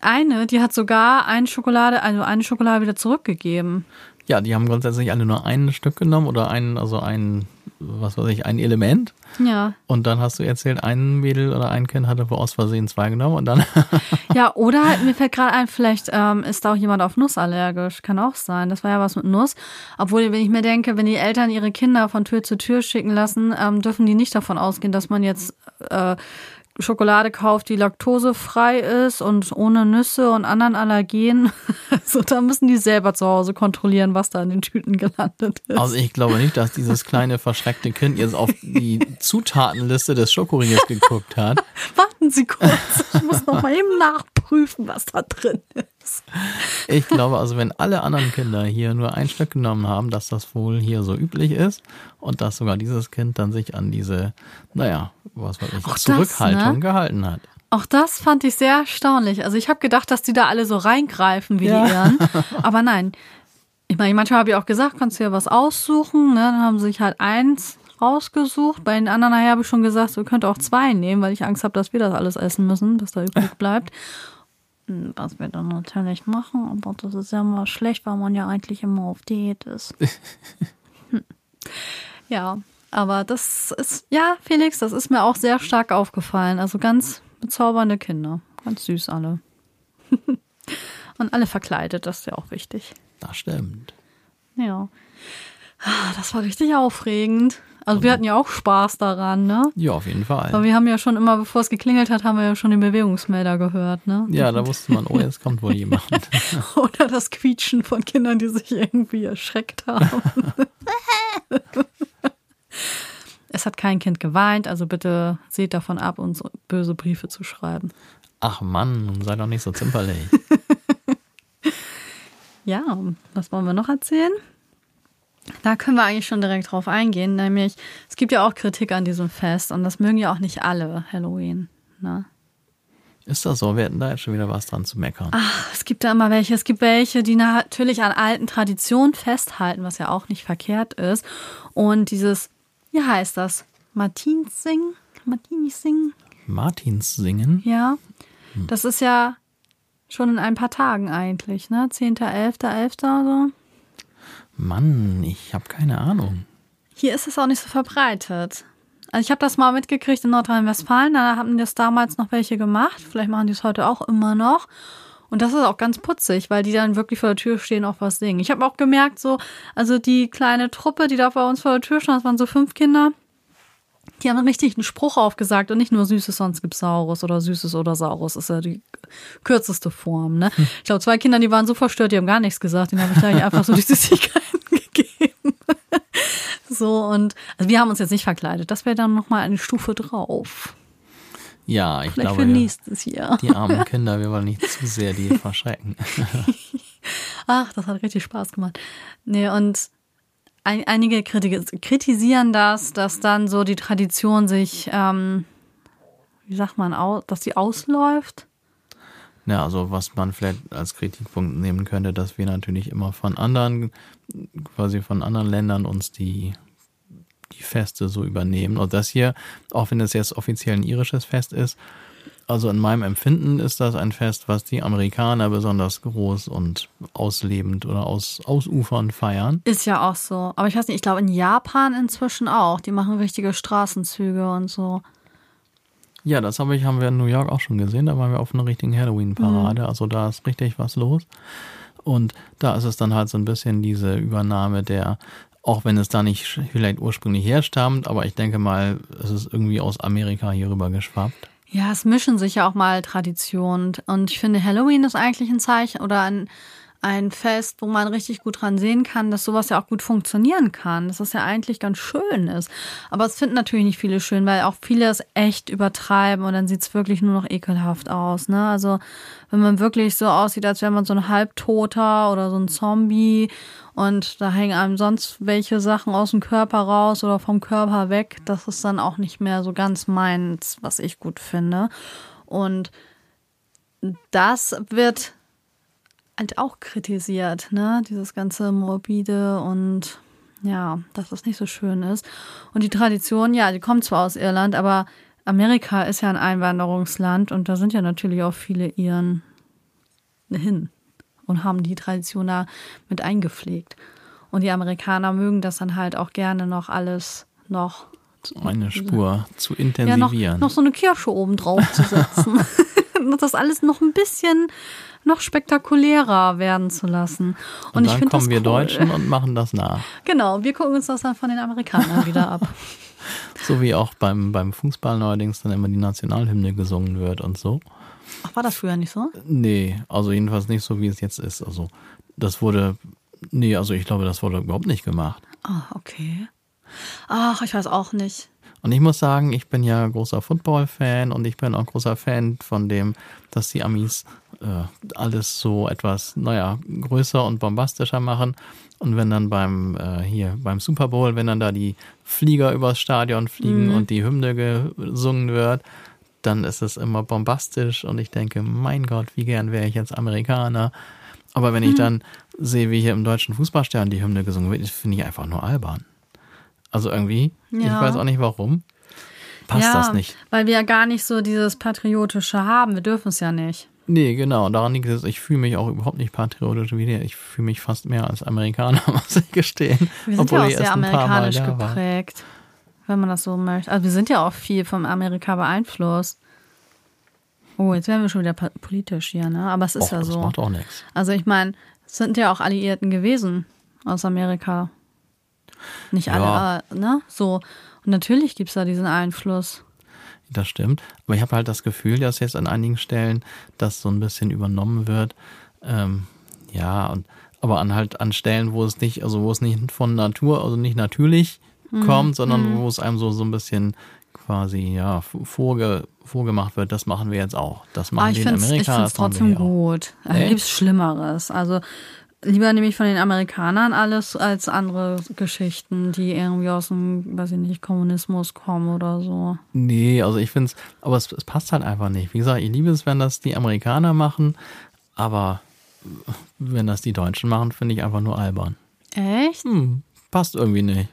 eine, die hat sogar eine Schokolade, also eine Schokolade wieder zurückgegeben.
Ja, die haben grundsätzlich alle nur ein Stück genommen oder ein, also ein, was weiß ich, ein Element.
Ja.
Und dann hast du erzählt, ein Mädel oder ein Kind hatte wohl aus Versehen zwei genommen und dann. [laughs]
ja, oder [laughs] mir fällt gerade ein, vielleicht ähm, ist da auch jemand auf Nuss allergisch. Kann auch sein. Das war ja was mit Nuss. Obwohl, wenn ich mir denke, wenn die Eltern ihre Kinder von Tür zu Tür schicken lassen, ähm, dürfen die nicht davon ausgehen, dass man jetzt äh, Schokolade kauft, die laktosefrei ist und ohne Nüsse und anderen Allergenen. [laughs] Also da müssen die selber zu Hause kontrollieren, was da in den Tüten gelandet ist.
Also ich glaube nicht, dass dieses kleine verschreckte Kind jetzt auf die Zutatenliste des Schokoriegels geguckt hat. [laughs]
Warten Sie kurz, ich muss noch mal eben nachprüfen, was da drin ist.
Ich glaube also, wenn alle anderen Kinder hier nur ein Stück genommen haben, dass das wohl hier so üblich ist und dass sogar dieses Kind dann sich an diese, naja, was weiß ich, Auch Zurückhaltung das, ne? gehalten hat.
Auch das fand ich sehr erstaunlich. Also ich habe gedacht, dass die da alle so reingreifen wie ja. die Ehren. [laughs] Aber nein. Ich meine, manchmal habe ich auch gesagt, kannst du ja was aussuchen. Ne? Dann haben sie sich halt eins rausgesucht. Bei den anderen habe ich schon gesagt, ihr könnt auch zwei nehmen, weil ich Angst habe, dass wir das alles essen müssen, dass da übrig bleibt. Hm, was wir dann natürlich machen, aber das ist ja mal schlecht, weil man ja eigentlich immer auf Diät ist. [laughs] Hm. Ja, aber das ist, ja, Felix, das ist mir auch sehr stark aufgefallen. Also ganz bezaubernde Kinder. Ganz süß alle. [laughs] Und alle verkleidet, das ist ja auch wichtig.
Das stimmt.
Ja. Ah, das war richtig aufregend. Also wir hatten ja auch Spaß daran, ne?
Ja, auf jeden Fall.
Aber wir haben ja schon immer, bevor es geklingelt hat, haben wir ja schon den Bewegungsmelder gehört, ne?
Ja, da wusste man, oh, jetzt kommt wohl jemand. [laughs]
Oder das Quietschen von Kindern, die sich irgendwie erschreckt haben. [laughs] Es hat kein Kind geweint, also bitte seht davon ab, uns böse Briefe zu schreiben.
Ach Mann, sei doch nicht so zimperlich. [laughs]
ja, was wollen wir noch erzählen? Da können wir eigentlich schon direkt drauf eingehen, nämlich es gibt ja auch Kritik an diesem Fest und das mögen ja auch nicht alle Halloween. Ne?
Ist das so? Wir hätten da jetzt schon wieder was dran zu meckern.
Ach, es gibt da immer welche. Es gibt welche, die natürlich an alten Traditionen festhalten, was ja auch nicht verkehrt ist. Und dieses wie heißt das? Martins singen? Martinis singen?
Martins singen?
Ja. Hm. Das ist ja schon in ein paar Tagen eigentlich, ne? 10., 11., 11. so.
Mann, ich habe keine Ahnung.
Hier ist es auch nicht so verbreitet. Also ich habe das mal mitgekriegt in Nordrhein-Westfalen, da haben das damals noch welche gemacht. Vielleicht machen die es heute auch immer noch. Und das ist auch ganz putzig, weil die dann wirklich vor der Tür stehen, auch was singen. Ich habe auch gemerkt, so, also die kleine Truppe, die da bei uns vor der Tür stand, das waren so fünf Kinder, die haben richtig einen Spruch aufgesagt und nicht nur Süßes, sonst gibt's Saurus oder Süßes oder Saurus. Ist ja die kürzeste Form, ne? Hm. Ich glaube, zwei Kinder, die waren so verstört, die haben gar nichts gesagt. Den habe ich gleich einfach so die [laughs] Süßigkeiten gegeben. [laughs] so, und also wir haben uns jetzt nicht verkleidet. Das wäre dann nochmal eine Stufe drauf.
Ja, ich
Vielleicht
glaube,
für nächstes Jahr.
die armen Kinder, wir wollen nicht zu sehr die [laughs] verschrecken.
Ach, das hat richtig Spaß gemacht. Nee, und ein, einige kritisieren das, dass dann so die Tradition sich, ähm, wie sagt man, dass sie ausläuft.
Ja, also was man vielleicht als Kritikpunkt nehmen könnte, dass wir natürlich immer von anderen, quasi von anderen Ländern uns die, die Feste so übernehmen. Und das hier, auch wenn es jetzt offiziell ein irisches Fest ist, also in meinem Empfinden ist das ein Fest, was die Amerikaner besonders groß und auslebend oder aus, ausufernd feiern.
Ist ja auch so. Aber ich weiß nicht, ich glaube in Japan inzwischen auch. Die machen richtige Straßenzüge und so.
Ja, das habe ich, haben wir in New York auch schon gesehen. Da waren wir auf einer richtigen Halloween-Parade. Mhm. Also da ist richtig was los. Und da ist es dann halt so ein bisschen diese Übernahme der, auch wenn es da nicht vielleicht ursprünglich herstammt, aber ich denke mal, es ist irgendwie aus Amerika hier rüber geschwappt.
Ja, es mischen sich ja auch mal Traditionen. Und ich finde, Halloween ist eigentlich ein Zeichen oder ein, ein Fest, wo man richtig gut dran sehen kann, dass sowas ja auch gut funktionieren kann, dass das ja eigentlich ganz schön ist. Aber es finden natürlich nicht viele schön, weil auch viele es echt übertreiben und dann sieht es wirklich nur noch ekelhaft aus. Ne? Also wenn man wirklich so aussieht, als wäre man so ein Halbtoter oder so ein Zombie und da hängen einem sonst welche Sachen aus dem Körper raus oder vom Körper weg. Das ist dann auch nicht mehr so ganz meins, was ich gut finde. Und das wird halt auch kritisiert, ne? Dieses ganze morbide und ja, dass das nicht so schön ist. Und die Tradition, ja, die kommt zwar aus Irland, aber Amerika ist ja ein Einwanderungsland und da sind ja natürlich auch viele Iren hin und haben die Tradition da mit eingepflegt. Und die Amerikaner mögen das dann halt auch gerne noch alles noch
eine Spur zu intensivieren.
Ja, noch, noch so eine Kirsche oben drauf zu setzen. [laughs] das alles noch ein bisschen noch spektakulärer werden zu lassen.
Und, und dann ich kommen wir cool. Deutschen und machen das nach.
Genau, wir gucken uns das dann von den Amerikanern [laughs] wieder ab.
So wie auch beim, beim Fußball neuerdings dann immer die Nationalhymne gesungen wird und so.
Ach, war das früher nicht so?
Nee, also jedenfalls nicht so, wie es jetzt ist. Also das wurde, nee, also ich glaube, das wurde überhaupt nicht gemacht.
Ah, okay. Ach, ich weiß auch nicht.
Und ich muss sagen, ich bin ja großer Football-Fan und ich bin auch großer Fan von dem, dass die Amis äh, alles so etwas, naja, größer und bombastischer machen. Und wenn dann beim äh, hier beim Super Bowl, wenn dann da die Flieger übers Stadion fliegen mhm. und die Hymne gesungen wird, dann ist es immer bombastisch und ich denke, mein Gott, wie gern wäre ich jetzt Amerikaner. Aber wenn ich mhm. dann sehe, wie hier im deutschen Fußballstern die Hymne gesungen wird, finde ich einfach nur albern. Also irgendwie, ja. ich weiß auch nicht warum, passt ja, das nicht.
Weil wir ja gar nicht so dieses Patriotische haben. Wir dürfen es ja nicht.
Nee, genau. Daran liegt es, ich fühle mich auch überhaupt nicht patriotisch wie der. Ich fühle mich fast mehr als Amerikaner, [laughs] muss ich gestehen.
Wir sind Obwohl ja auch sehr amerikanisch geprägt. War wenn man das so möchte. Also wir sind ja auch viel vom Amerika beeinflusst. Oh, jetzt werden wir schon wieder politisch hier, ne? Aber es ist Och, ja so.
Das macht auch nichts.
Also ich meine, es sind ja auch Alliierten gewesen aus Amerika. Nicht alle, ja. aber, ne? So. Und natürlich gibt es da diesen Einfluss.
Das stimmt. Aber ich habe halt das Gefühl, dass jetzt an einigen Stellen das so ein bisschen übernommen wird. Ähm, ja, und aber an halt an Stellen, wo es nicht, also wo es nicht von Natur, also nicht natürlich mhm. kommt, sondern mhm. wo es einem so, so ein bisschen quasi ja vorge, vorgemacht wird, das machen wir jetzt auch. Das machen
Aber
wir in Amerika. Ich
finde es trotzdem gut. Da gibt es Schlimmeres. Also lieber nehme ich von den Amerikanern alles als andere Geschichten, die irgendwie aus dem, weiß ich nicht, Kommunismus kommen oder so.
Nee, also ich finde es, aber es, es, passt halt einfach nicht. Wie gesagt, ich liebe es, wenn das die Amerikaner machen, aber wenn das die Deutschen machen, finde ich einfach nur albern.
Echt?
Hm, passt irgendwie nicht.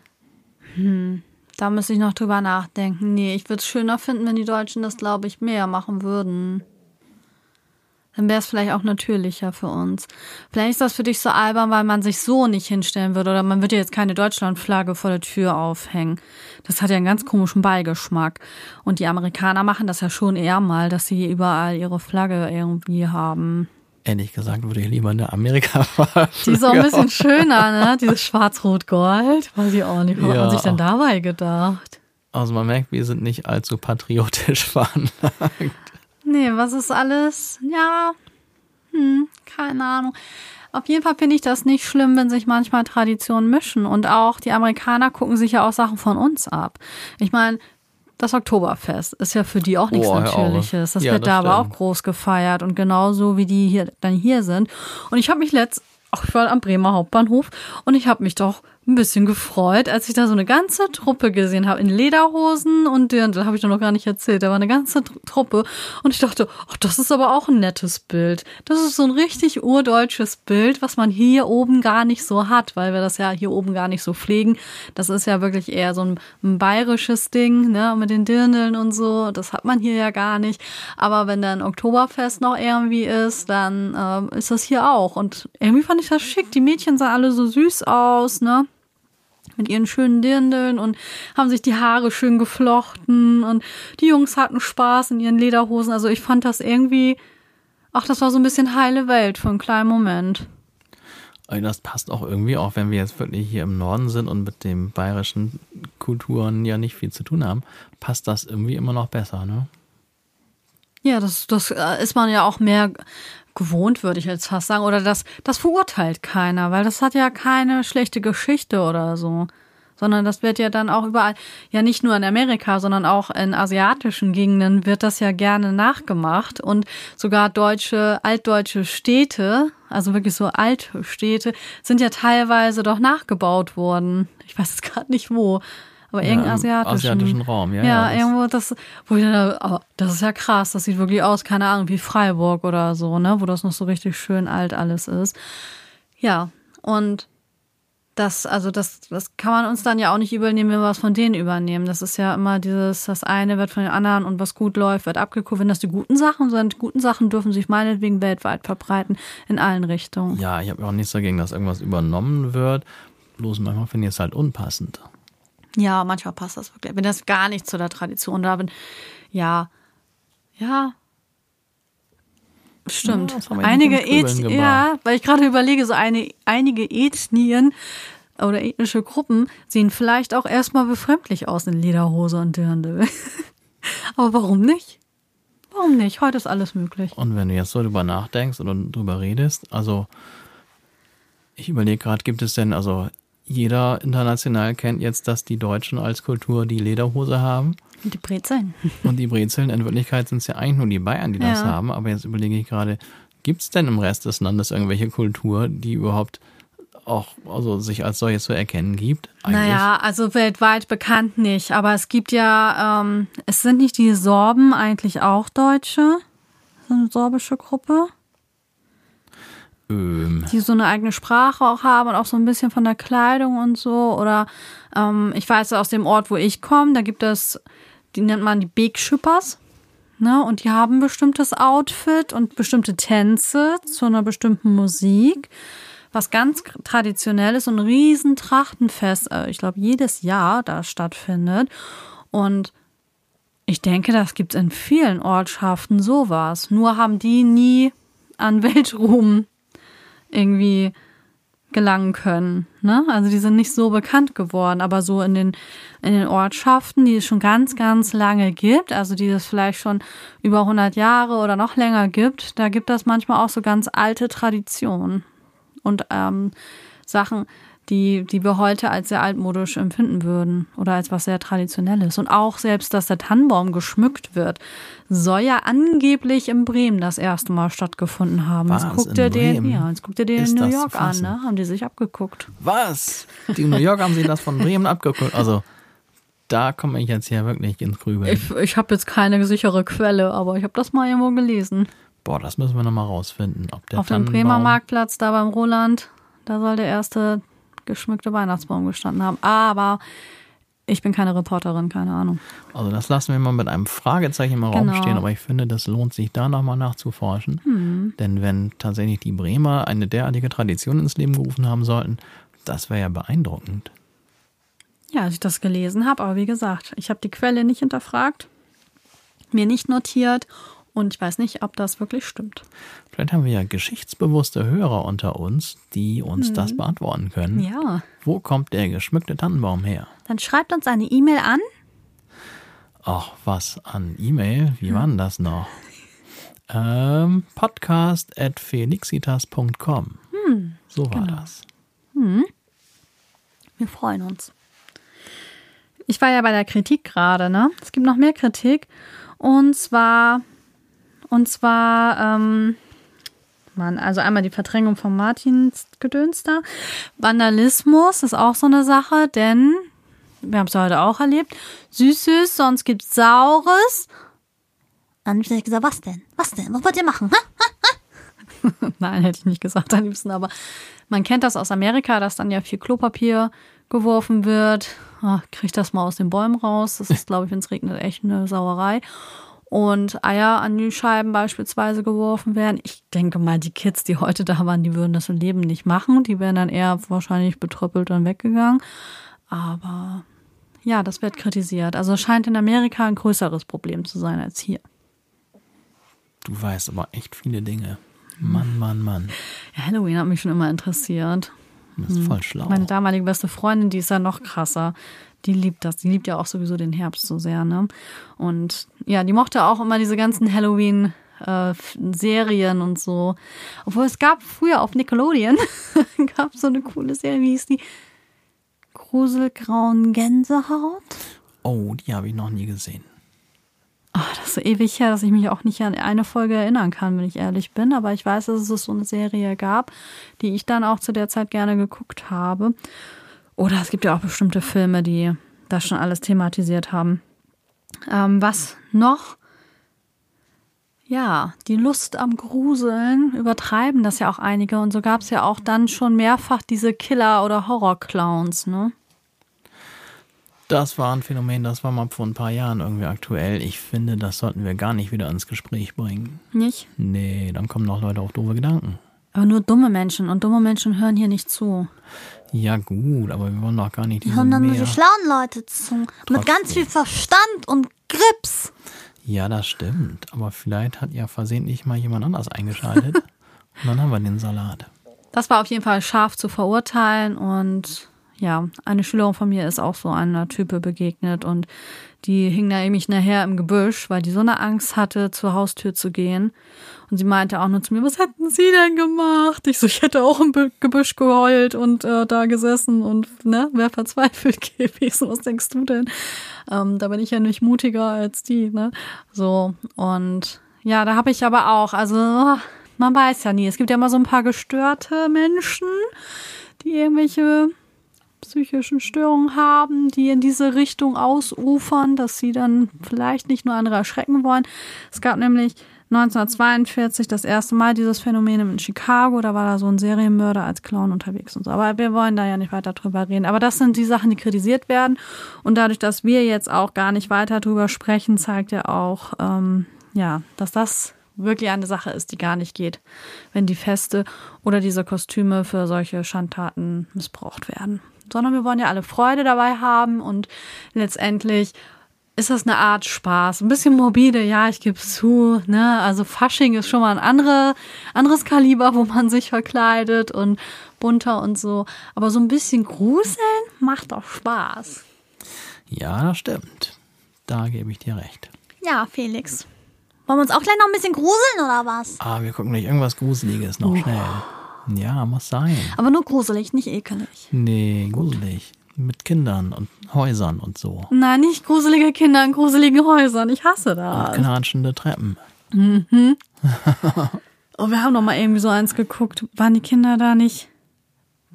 Hm, da müsste ich noch drüber nachdenken. Nee, ich würde es schöner finden, wenn die Deutschen das, glaube ich, mehr machen würden. Dann wäre es vielleicht auch natürlicher für uns. Vielleicht ist das für dich so albern, weil man sich so nicht hinstellen würde. Oder man würde jetzt keine Deutschlandflagge vor der Tür aufhängen. Das hat ja einen ganz komischen Beigeschmack. Und die Amerikaner machen das ja schon eher mal, dass sie überall ihre Flagge irgendwie haben.
Ehrlich gesagt würde ich lieber eine Amerika [laughs] fahren.
Die ist auch ein bisschen schöner, ne? Dieses Schwarz-Rot-Gold. Weiß ich auch nicht. Was ja. hat man sich denn dabei gedacht?
Also man merkt, wir sind nicht allzu patriotisch [laughs] veranlagt.
Nee, was ist alles? Ja, hm, keine Ahnung. Auf jeden Fall finde ich das nicht schlimm, wenn sich manchmal Traditionen mischen. Und auch die Amerikaner gucken sich ja auch Sachen von uns ab. Ich meine, das Oktoberfest ist ja für die auch nichts oh, Natürliches. Das ja, wird das da stimmt. aber auch groß gefeiert und genauso wie die hier dann hier sind. Und ich habe mich letzt, auch ich war am Bremer Hauptbahnhof und ich habe mich doch ein bisschen gefreut, als ich da so eine ganze Truppe gesehen habe in Lederhosen und den, das habe ich doch noch gar nicht erzählt, da war eine ganze Truppe und ich dachte, ach, das ist aber auch ein nettes Bild. Das ist so ein richtig urdeutsches Bild, was man hier oben gar nicht so hat, weil wir das ja hier oben gar nicht so pflegen. Das ist ja wirklich eher so ein, ein bayerisches Ding, ne, mit den Dirndeln und so. Das hat man hier ja gar nicht. Aber wenn dann Oktoberfest noch irgendwie ist, dann ähm, ist das hier auch. Und irgendwie fand ich das schick. Die Mädchen sahen alle so süß aus, ne? Mit ihren schönen Dirndeln und haben sich die Haare schön geflochten und die Jungs hatten Spaß in ihren Lederhosen. Also ich fand das irgendwie, ach, das war so ein bisschen heile Welt für einen kleinen Moment.
Das passt auch irgendwie, auch wenn wir jetzt wirklich hier im Norden sind und mit den bayerischen Kulturen ja nicht viel zu tun haben, passt das irgendwie immer noch besser, ne?
Ja, das, das äh, ist man ja auch mehr gewohnt, würde ich jetzt fast sagen. Oder das, das verurteilt keiner, weil das hat ja keine schlechte Geschichte oder so. Sondern das wird ja dann auch überall, ja nicht nur in Amerika, sondern auch in asiatischen Gegenden wird das ja gerne nachgemacht. Und sogar deutsche, altdeutsche Städte, also wirklich so alte Städte, sind ja teilweise doch nachgebaut worden. Ich weiß jetzt gerade nicht wo aber ja, irgendeinen asiatischen,
asiatischen Raum, ja.
Ja, ja irgendwo das, wo ich dann, oh, das ist ja krass, das sieht wirklich aus, keine Ahnung, wie Freiburg oder so, ne, wo das noch so richtig schön alt alles ist. Ja, und das, also das, das kann man uns dann ja auch nicht übernehmen, wenn wir was von denen übernehmen. Das ist ja immer dieses, das eine wird von den anderen und was gut läuft, wird abgeguckt. Wenn das die guten Sachen sind, guten Sachen dürfen sich meinetwegen weltweit verbreiten, in allen Richtungen.
Ja, ich habe auch nichts dagegen, dass irgendwas übernommen wird. Bloß manchmal finde ich es halt unpassend.
Ja, manchmal passt das wirklich. Wenn das gar nicht zu der Tradition da bin, ja, ja, stimmt. Ja, einige Ethnien, ja, weil ich gerade überlege, so eine, einige Ethnien oder ethnische Gruppen sehen vielleicht auch erstmal befremdlich aus in Lederhose und Dirndl. [laughs] Aber warum nicht? Warum nicht? Heute ist alles möglich.
Und wenn du jetzt so drüber nachdenkst oder drüber redest, also ich überlege gerade, gibt es denn, also jeder international kennt jetzt, dass die Deutschen als Kultur die Lederhose haben.
Und die Brezeln. [laughs]
Und die Brezeln, in Wirklichkeit sind es ja eigentlich nur die Bayern, die das ja. haben. Aber jetzt überlege ich gerade, gibt es denn im Rest des Landes irgendwelche Kultur, die überhaupt auch also sich als solche zu erkennen gibt?
Eigentlich? Naja, also weltweit bekannt nicht. Aber es gibt ja, ähm, es sind nicht die Sorben eigentlich auch Deutsche? So eine sorbische Gruppe?
Ähm.
Die so eine eigene Sprache auch haben und auch so ein bisschen von der Kleidung und so. Oder ähm, ich weiß aus dem Ort, wo ich komme, da gibt es, die nennt man die Big Shippers. Ne? Und die haben ein bestimmtes Outfit und bestimmte Tänze zu einer bestimmten Musik. Was ganz traditionell ist, so ein riesen Trachtenfest, äh, ich glaube, jedes Jahr da stattfindet. Und ich denke, das gibt es in vielen Ortschaften sowas. Nur haben die nie an Weltruhm irgendwie gelangen können. Ne? Also die sind nicht so bekannt geworden, aber so in den, in den Ortschaften, die es schon ganz, ganz lange gibt, also die es vielleicht schon über 100 Jahre oder noch länger gibt, da gibt es manchmal auch so ganz alte Traditionen und ähm, Sachen, die, die wir heute als sehr altmodisch empfinden würden oder als was sehr Traditionelles. Und auch selbst, dass der Tannenbaum geschmückt wird, soll ja angeblich in Bremen das erste Mal stattgefunden haben.
Was,
jetzt guckt ihr den, ja, jetzt guckt ihr den in New York an, ne? Haben die sich abgeguckt.
Was? Die in New York haben sie das von Bremen abgeguckt. Also da komme ich jetzt ja wirklich ins Grübeln.
Ich, ich habe jetzt keine sichere Quelle, aber ich habe das mal irgendwo gelesen.
Boah, das müssen wir nochmal rausfinden. Ob der
Auf dem Bremer Marktplatz, da beim Roland, da soll der erste geschmückte Weihnachtsbaum gestanden haben. Aber ich bin keine Reporterin, keine Ahnung.
Also das lassen wir mal mit einem Fragezeichen im Raum genau. stehen, aber ich finde, das lohnt sich da nochmal nachzuforschen. Hm. Denn wenn tatsächlich die Bremer eine derartige Tradition ins Leben gerufen haben sollten, das wäre ja beeindruckend.
Ja, als ich das gelesen habe, aber wie gesagt, ich habe die Quelle nicht hinterfragt, mir nicht notiert Und ich weiß nicht, ob das wirklich stimmt.
Vielleicht haben wir ja geschichtsbewusste Hörer unter uns, die uns das beantworten können.
Ja.
Wo kommt der geschmückte Tannenbaum her?
Dann schreibt uns eine E-Mail an.
Ach, was an E-Mail? Wie war denn das noch? Ähm, podcast at felixitas.com. so war das.
Wir freuen uns. Ich war ja bei der Kritik gerade, ne? Es gibt noch mehr Kritik. Und zwar, und zwar, ähm, Mann, also einmal die Verdrängung von Martins Gedöns da. Vandalismus ist auch so eine Sache, denn wir haben es heute auch erlebt. Süßes, sonst gibt's Saures. Dann hab ich gesagt, was denn? Was denn? Was wollt ihr machen? [laughs] Nein, hätte ich nicht gesagt am liebsten, aber man kennt das aus Amerika, dass dann ja viel Klopapier geworfen wird. Ach, kriegt das mal aus den Bäumen raus. Das ist, glaube ich, wenn es regnet, echt eine Sauerei. Und Eier an die Scheiben beispielsweise geworfen werden. Ich denke mal, die Kids, die heute da waren, die würden das im Leben nicht machen. Die wären dann eher wahrscheinlich betröppelt und weggegangen. Aber ja, das wird kritisiert. Also scheint in Amerika ein größeres Problem zu sein als hier.
Du weißt aber echt viele Dinge. Mann, Mann, Mann.
Ja, Halloween hat mich schon immer interessiert.
Das ist voll schlau.
Meine damalige beste Freundin, die ist ja noch krasser. Die liebt das. Die liebt ja auch sowieso den Herbst so sehr, ne? Und ja, die mochte auch immer diese ganzen Halloween-Serien und so. Obwohl es gab früher auf Nickelodeon, [laughs] gab so eine coole Serie, wie hieß die? Gruselgrauen Gänsehaut?
Oh, die habe ich noch nie gesehen.
Ah, das ist so ewig her, dass ich mich auch nicht an eine Folge erinnern kann, wenn ich ehrlich bin. Aber ich weiß, dass es so eine Serie gab, die ich dann auch zu der Zeit gerne geguckt habe. Oder es gibt ja auch bestimmte Filme, die das schon alles thematisiert haben. Ähm, was noch? Ja, die Lust am Gruseln übertreiben das ja auch einige. Und so gab es ja auch dann schon mehrfach diese Killer- oder Horror-Clowns, ne?
Das war ein Phänomen, das war mal vor ein paar Jahren irgendwie aktuell. Ich finde, das sollten wir gar nicht wieder ins Gespräch bringen.
Nicht?
Nee, dann kommen noch Leute auf doofe Gedanken.
Aber nur dumme Menschen. Und dumme Menschen hören hier nicht zu.
Ja gut, aber wir wollen doch gar nicht
Die hören dann nur die schlauen Leute zu. Mit ganz viel Verstand und Grips.
Ja, das stimmt. Aber vielleicht hat ja versehentlich mal jemand anders eingeschaltet. [laughs] Und dann haben wir den Salat.
Das war auf jeden Fall scharf zu verurteilen und ja, eine Schülerin von mir ist auch so einer Type begegnet und die hing da nämlich nachher im Gebüsch, weil die so eine Angst hatte, zur Haustür zu gehen. Und sie meinte auch nur zu mir, was hätten Sie denn gemacht? Ich so, ich hätte auch im Gebüsch geheult und äh, da gesessen und ne, wäre verzweifelt [laughs] gewesen. Was denkst du denn? Ähm, da bin ich ja nicht mutiger als die, ne? So, und ja, da habe ich aber auch, also man weiß ja nie. Es gibt ja immer so ein paar gestörte Menschen, die irgendwelche psychischen Störungen haben, die in diese Richtung ausufern, dass sie dann vielleicht nicht nur andere erschrecken wollen. Es gab nämlich 1942 das erste Mal dieses Phänomen in Chicago. Da war da so ein Serienmörder als Clown unterwegs und so. Aber wir wollen da ja nicht weiter drüber reden. Aber das sind die Sachen, die kritisiert werden. Und dadurch, dass wir jetzt auch gar nicht weiter drüber sprechen, zeigt ja auch, ähm, ja, dass das wirklich eine Sache ist, die gar nicht geht, wenn die Feste oder diese Kostüme für solche Schandtaten missbraucht werden. Sondern wir wollen ja alle Freude dabei haben und letztendlich ist das eine Art Spaß. Ein bisschen morbide, ja, ich gebe es zu. Ne? Also Fasching ist schon mal ein andere, anderes Kaliber, wo man sich verkleidet und bunter und so. Aber so ein bisschen gruseln macht auch Spaß.
Ja, das stimmt. Da gebe ich dir recht.
Ja, Felix. Wollen wir uns auch gleich noch ein bisschen gruseln oder was?
Ah, wir gucken nicht irgendwas Gruseliges noch schnell. Ja, muss sein.
Aber nur gruselig, nicht ekelig.
Nee, gruselig. Mit Kindern und Häusern und so.
Nein, nicht gruselige Kinder in gruseligen Häusern. Ich hasse
Und
das.
knatschende Treppen. [laughs]
Oh, wir haben doch mal irgendwie so eins geguckt. Waren die Kinder da nicht?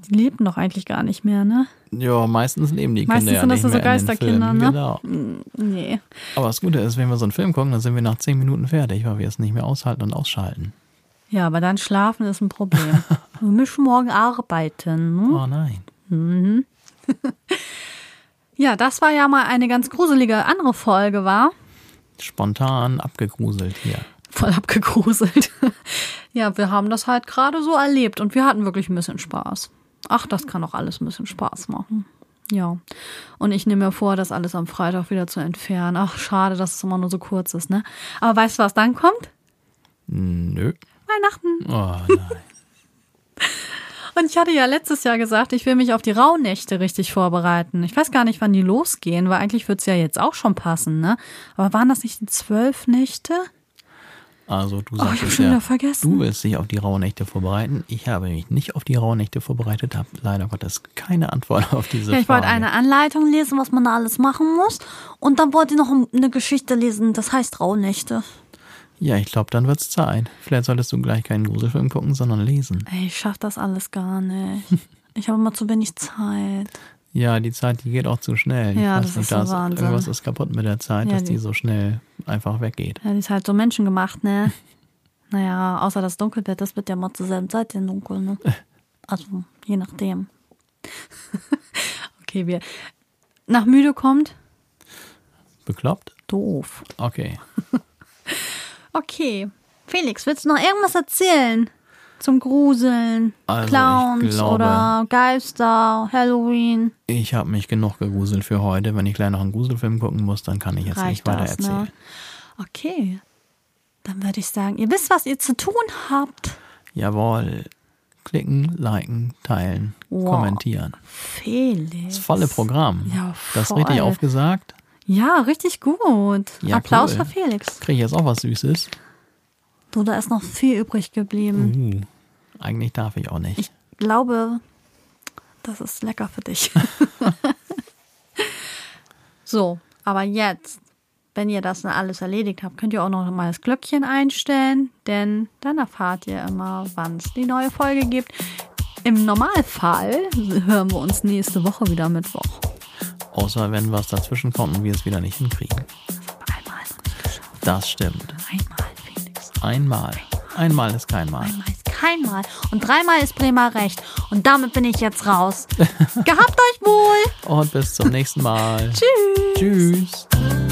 Die lebten doch eigentlich gar nicht mehr, ne?
Ja, meistens leben die
Meistens
Kinder ja
sind das so Geisterkinder, ne?
Genau.
Nee.
Aber das Gute ist, wenn wir so einen Film gucken, dann sind wir nach zehn Minuten fertig, weil wir es nicht mehr aushalten und ausschalten.
Ja, aber dann schlafen ist ein Problem. [laughs] Wir müssen morgen arbeiten. Ne?
Oh nein. [laughs]
Ja, das war ja mal eine ganz gruselige andere Folge, war.
Spontan abgegruselt hier.
Voll abgegruselt. [laughs] ja, wir haben das halt gerade so erlebt und wir hatten wirklich ein bisschen Spaß. Ach, das kann doch alles ein bisschen Spaß machen. Ja. Und ich nehme mir vor, das alles am Freitag wieder zu entfernen. Ach, schade, dass es immer nur so kurz ist, ne? Aber weißt du, was dann kommt?
Nö.
Weihnachten.
Oh nein. [laughs]
Und ich hatte ja letztes Jahr gesagt, ich will mich auf die Rauhnächte richtig vorbereiten. Ich weiß gar nicht, wann die losgehen, weil eigentlich wird es ja jetzt auch schon passen, ne? Aber waren das nicht die zwölf Nächte?
Also du
Oh,
sagst
schon
ja, du willst dich auf die Rauhnächte vorbereitet. Ich habe mich nicht auf die Rauhnächte vorbereitet, habe leider Gottes keine Antwort [laughs] auf diese
Ja, ich
Frage.
wollte eine Anleitung lesen, was man da alles machen muss. Und dann wollte ich noch eine Geschichte lesen, das heißt Rauhnächte.
Ja, ich glaube, dann wird's Zeit. Vielleicht solltest du gleich keinen Gruselfilm gucken, sondern lesen.
Ey, ich schaff das alles gar nicht. [laughs] Ich habe immer zu wenig Zeit.
Ja, die Zeit, die geht auch zu schnell.
Ja,
ich
das
nicht,
ist so
da
Wahnsinn.
irgendwas ist kaputt mit der Zeit,
Ja,
dass die
die-
so schnell einfach weggeht.
Ja, die ist halt so menschengemacht, ne? Naja, außer das Dunkelbett, das wird ja mal zur selben Zeit in dunkel, ne? [laughs] Also, je nachdem. [laughs] okay, wir. Nach müde kommt?
Bekloppt?
Doof.
Okay.
Okay. Felix, willst du noch irgendwas erzählen? Zum Gruseln,
Also,
Clowns
glaube-
oder Geister, Halloween.
Ich habe mich genug gegruselt für heute. Wenn ich gleich noch einen Gruselfilm gucken muss, dann kann ich jetzt nicht
Reicht
weiter
das,
erzählen.
ne? Okay. Dann würde ich sagen, ihr wisst, was ihr zu tun habt.
Jawohl. Klicken, liken, teilen,
Wow.
kommentieren.
Felix.
Das volle Programm.
Ja,
Das
voll.
richtig aufgesagt.
Ja, richtig gut.
Ja,
Applaus
cool.
für Felix.
Kriege ich jetzt auch was Süßes?
Du, da ist noch viel übrig geblieben.
Uh, eigentlich darf ich auch nicht.
Ich glaube, das ist lecker für dich. [laughs] so, aber jetzt, wenn ihr das alles erledigt habt, könnt ihr auch noch mal das Glöckchen einstellen, denn dann erfahrt ihr immer, wann es die neue Folge gibt. Im Normalfall hören wir uns nächste Woche wieder Mittwoch.
Außer wenn was dazwischen kommt und wir es wieder nicht hinkriegen.
Einmal noch nicht geschafft.
Das stimmt.
Einmal, Felix.
Einmal. Einmal ist kein Mal.
Einmal ist kein Mal. Und dreimal ist Bremer recht. Und damit bin ich jetzt raus. [laughs] Gehabt euch wohl!
Und bis zum nächsten Mal. [laughs]
Tschüss.
Tschüss.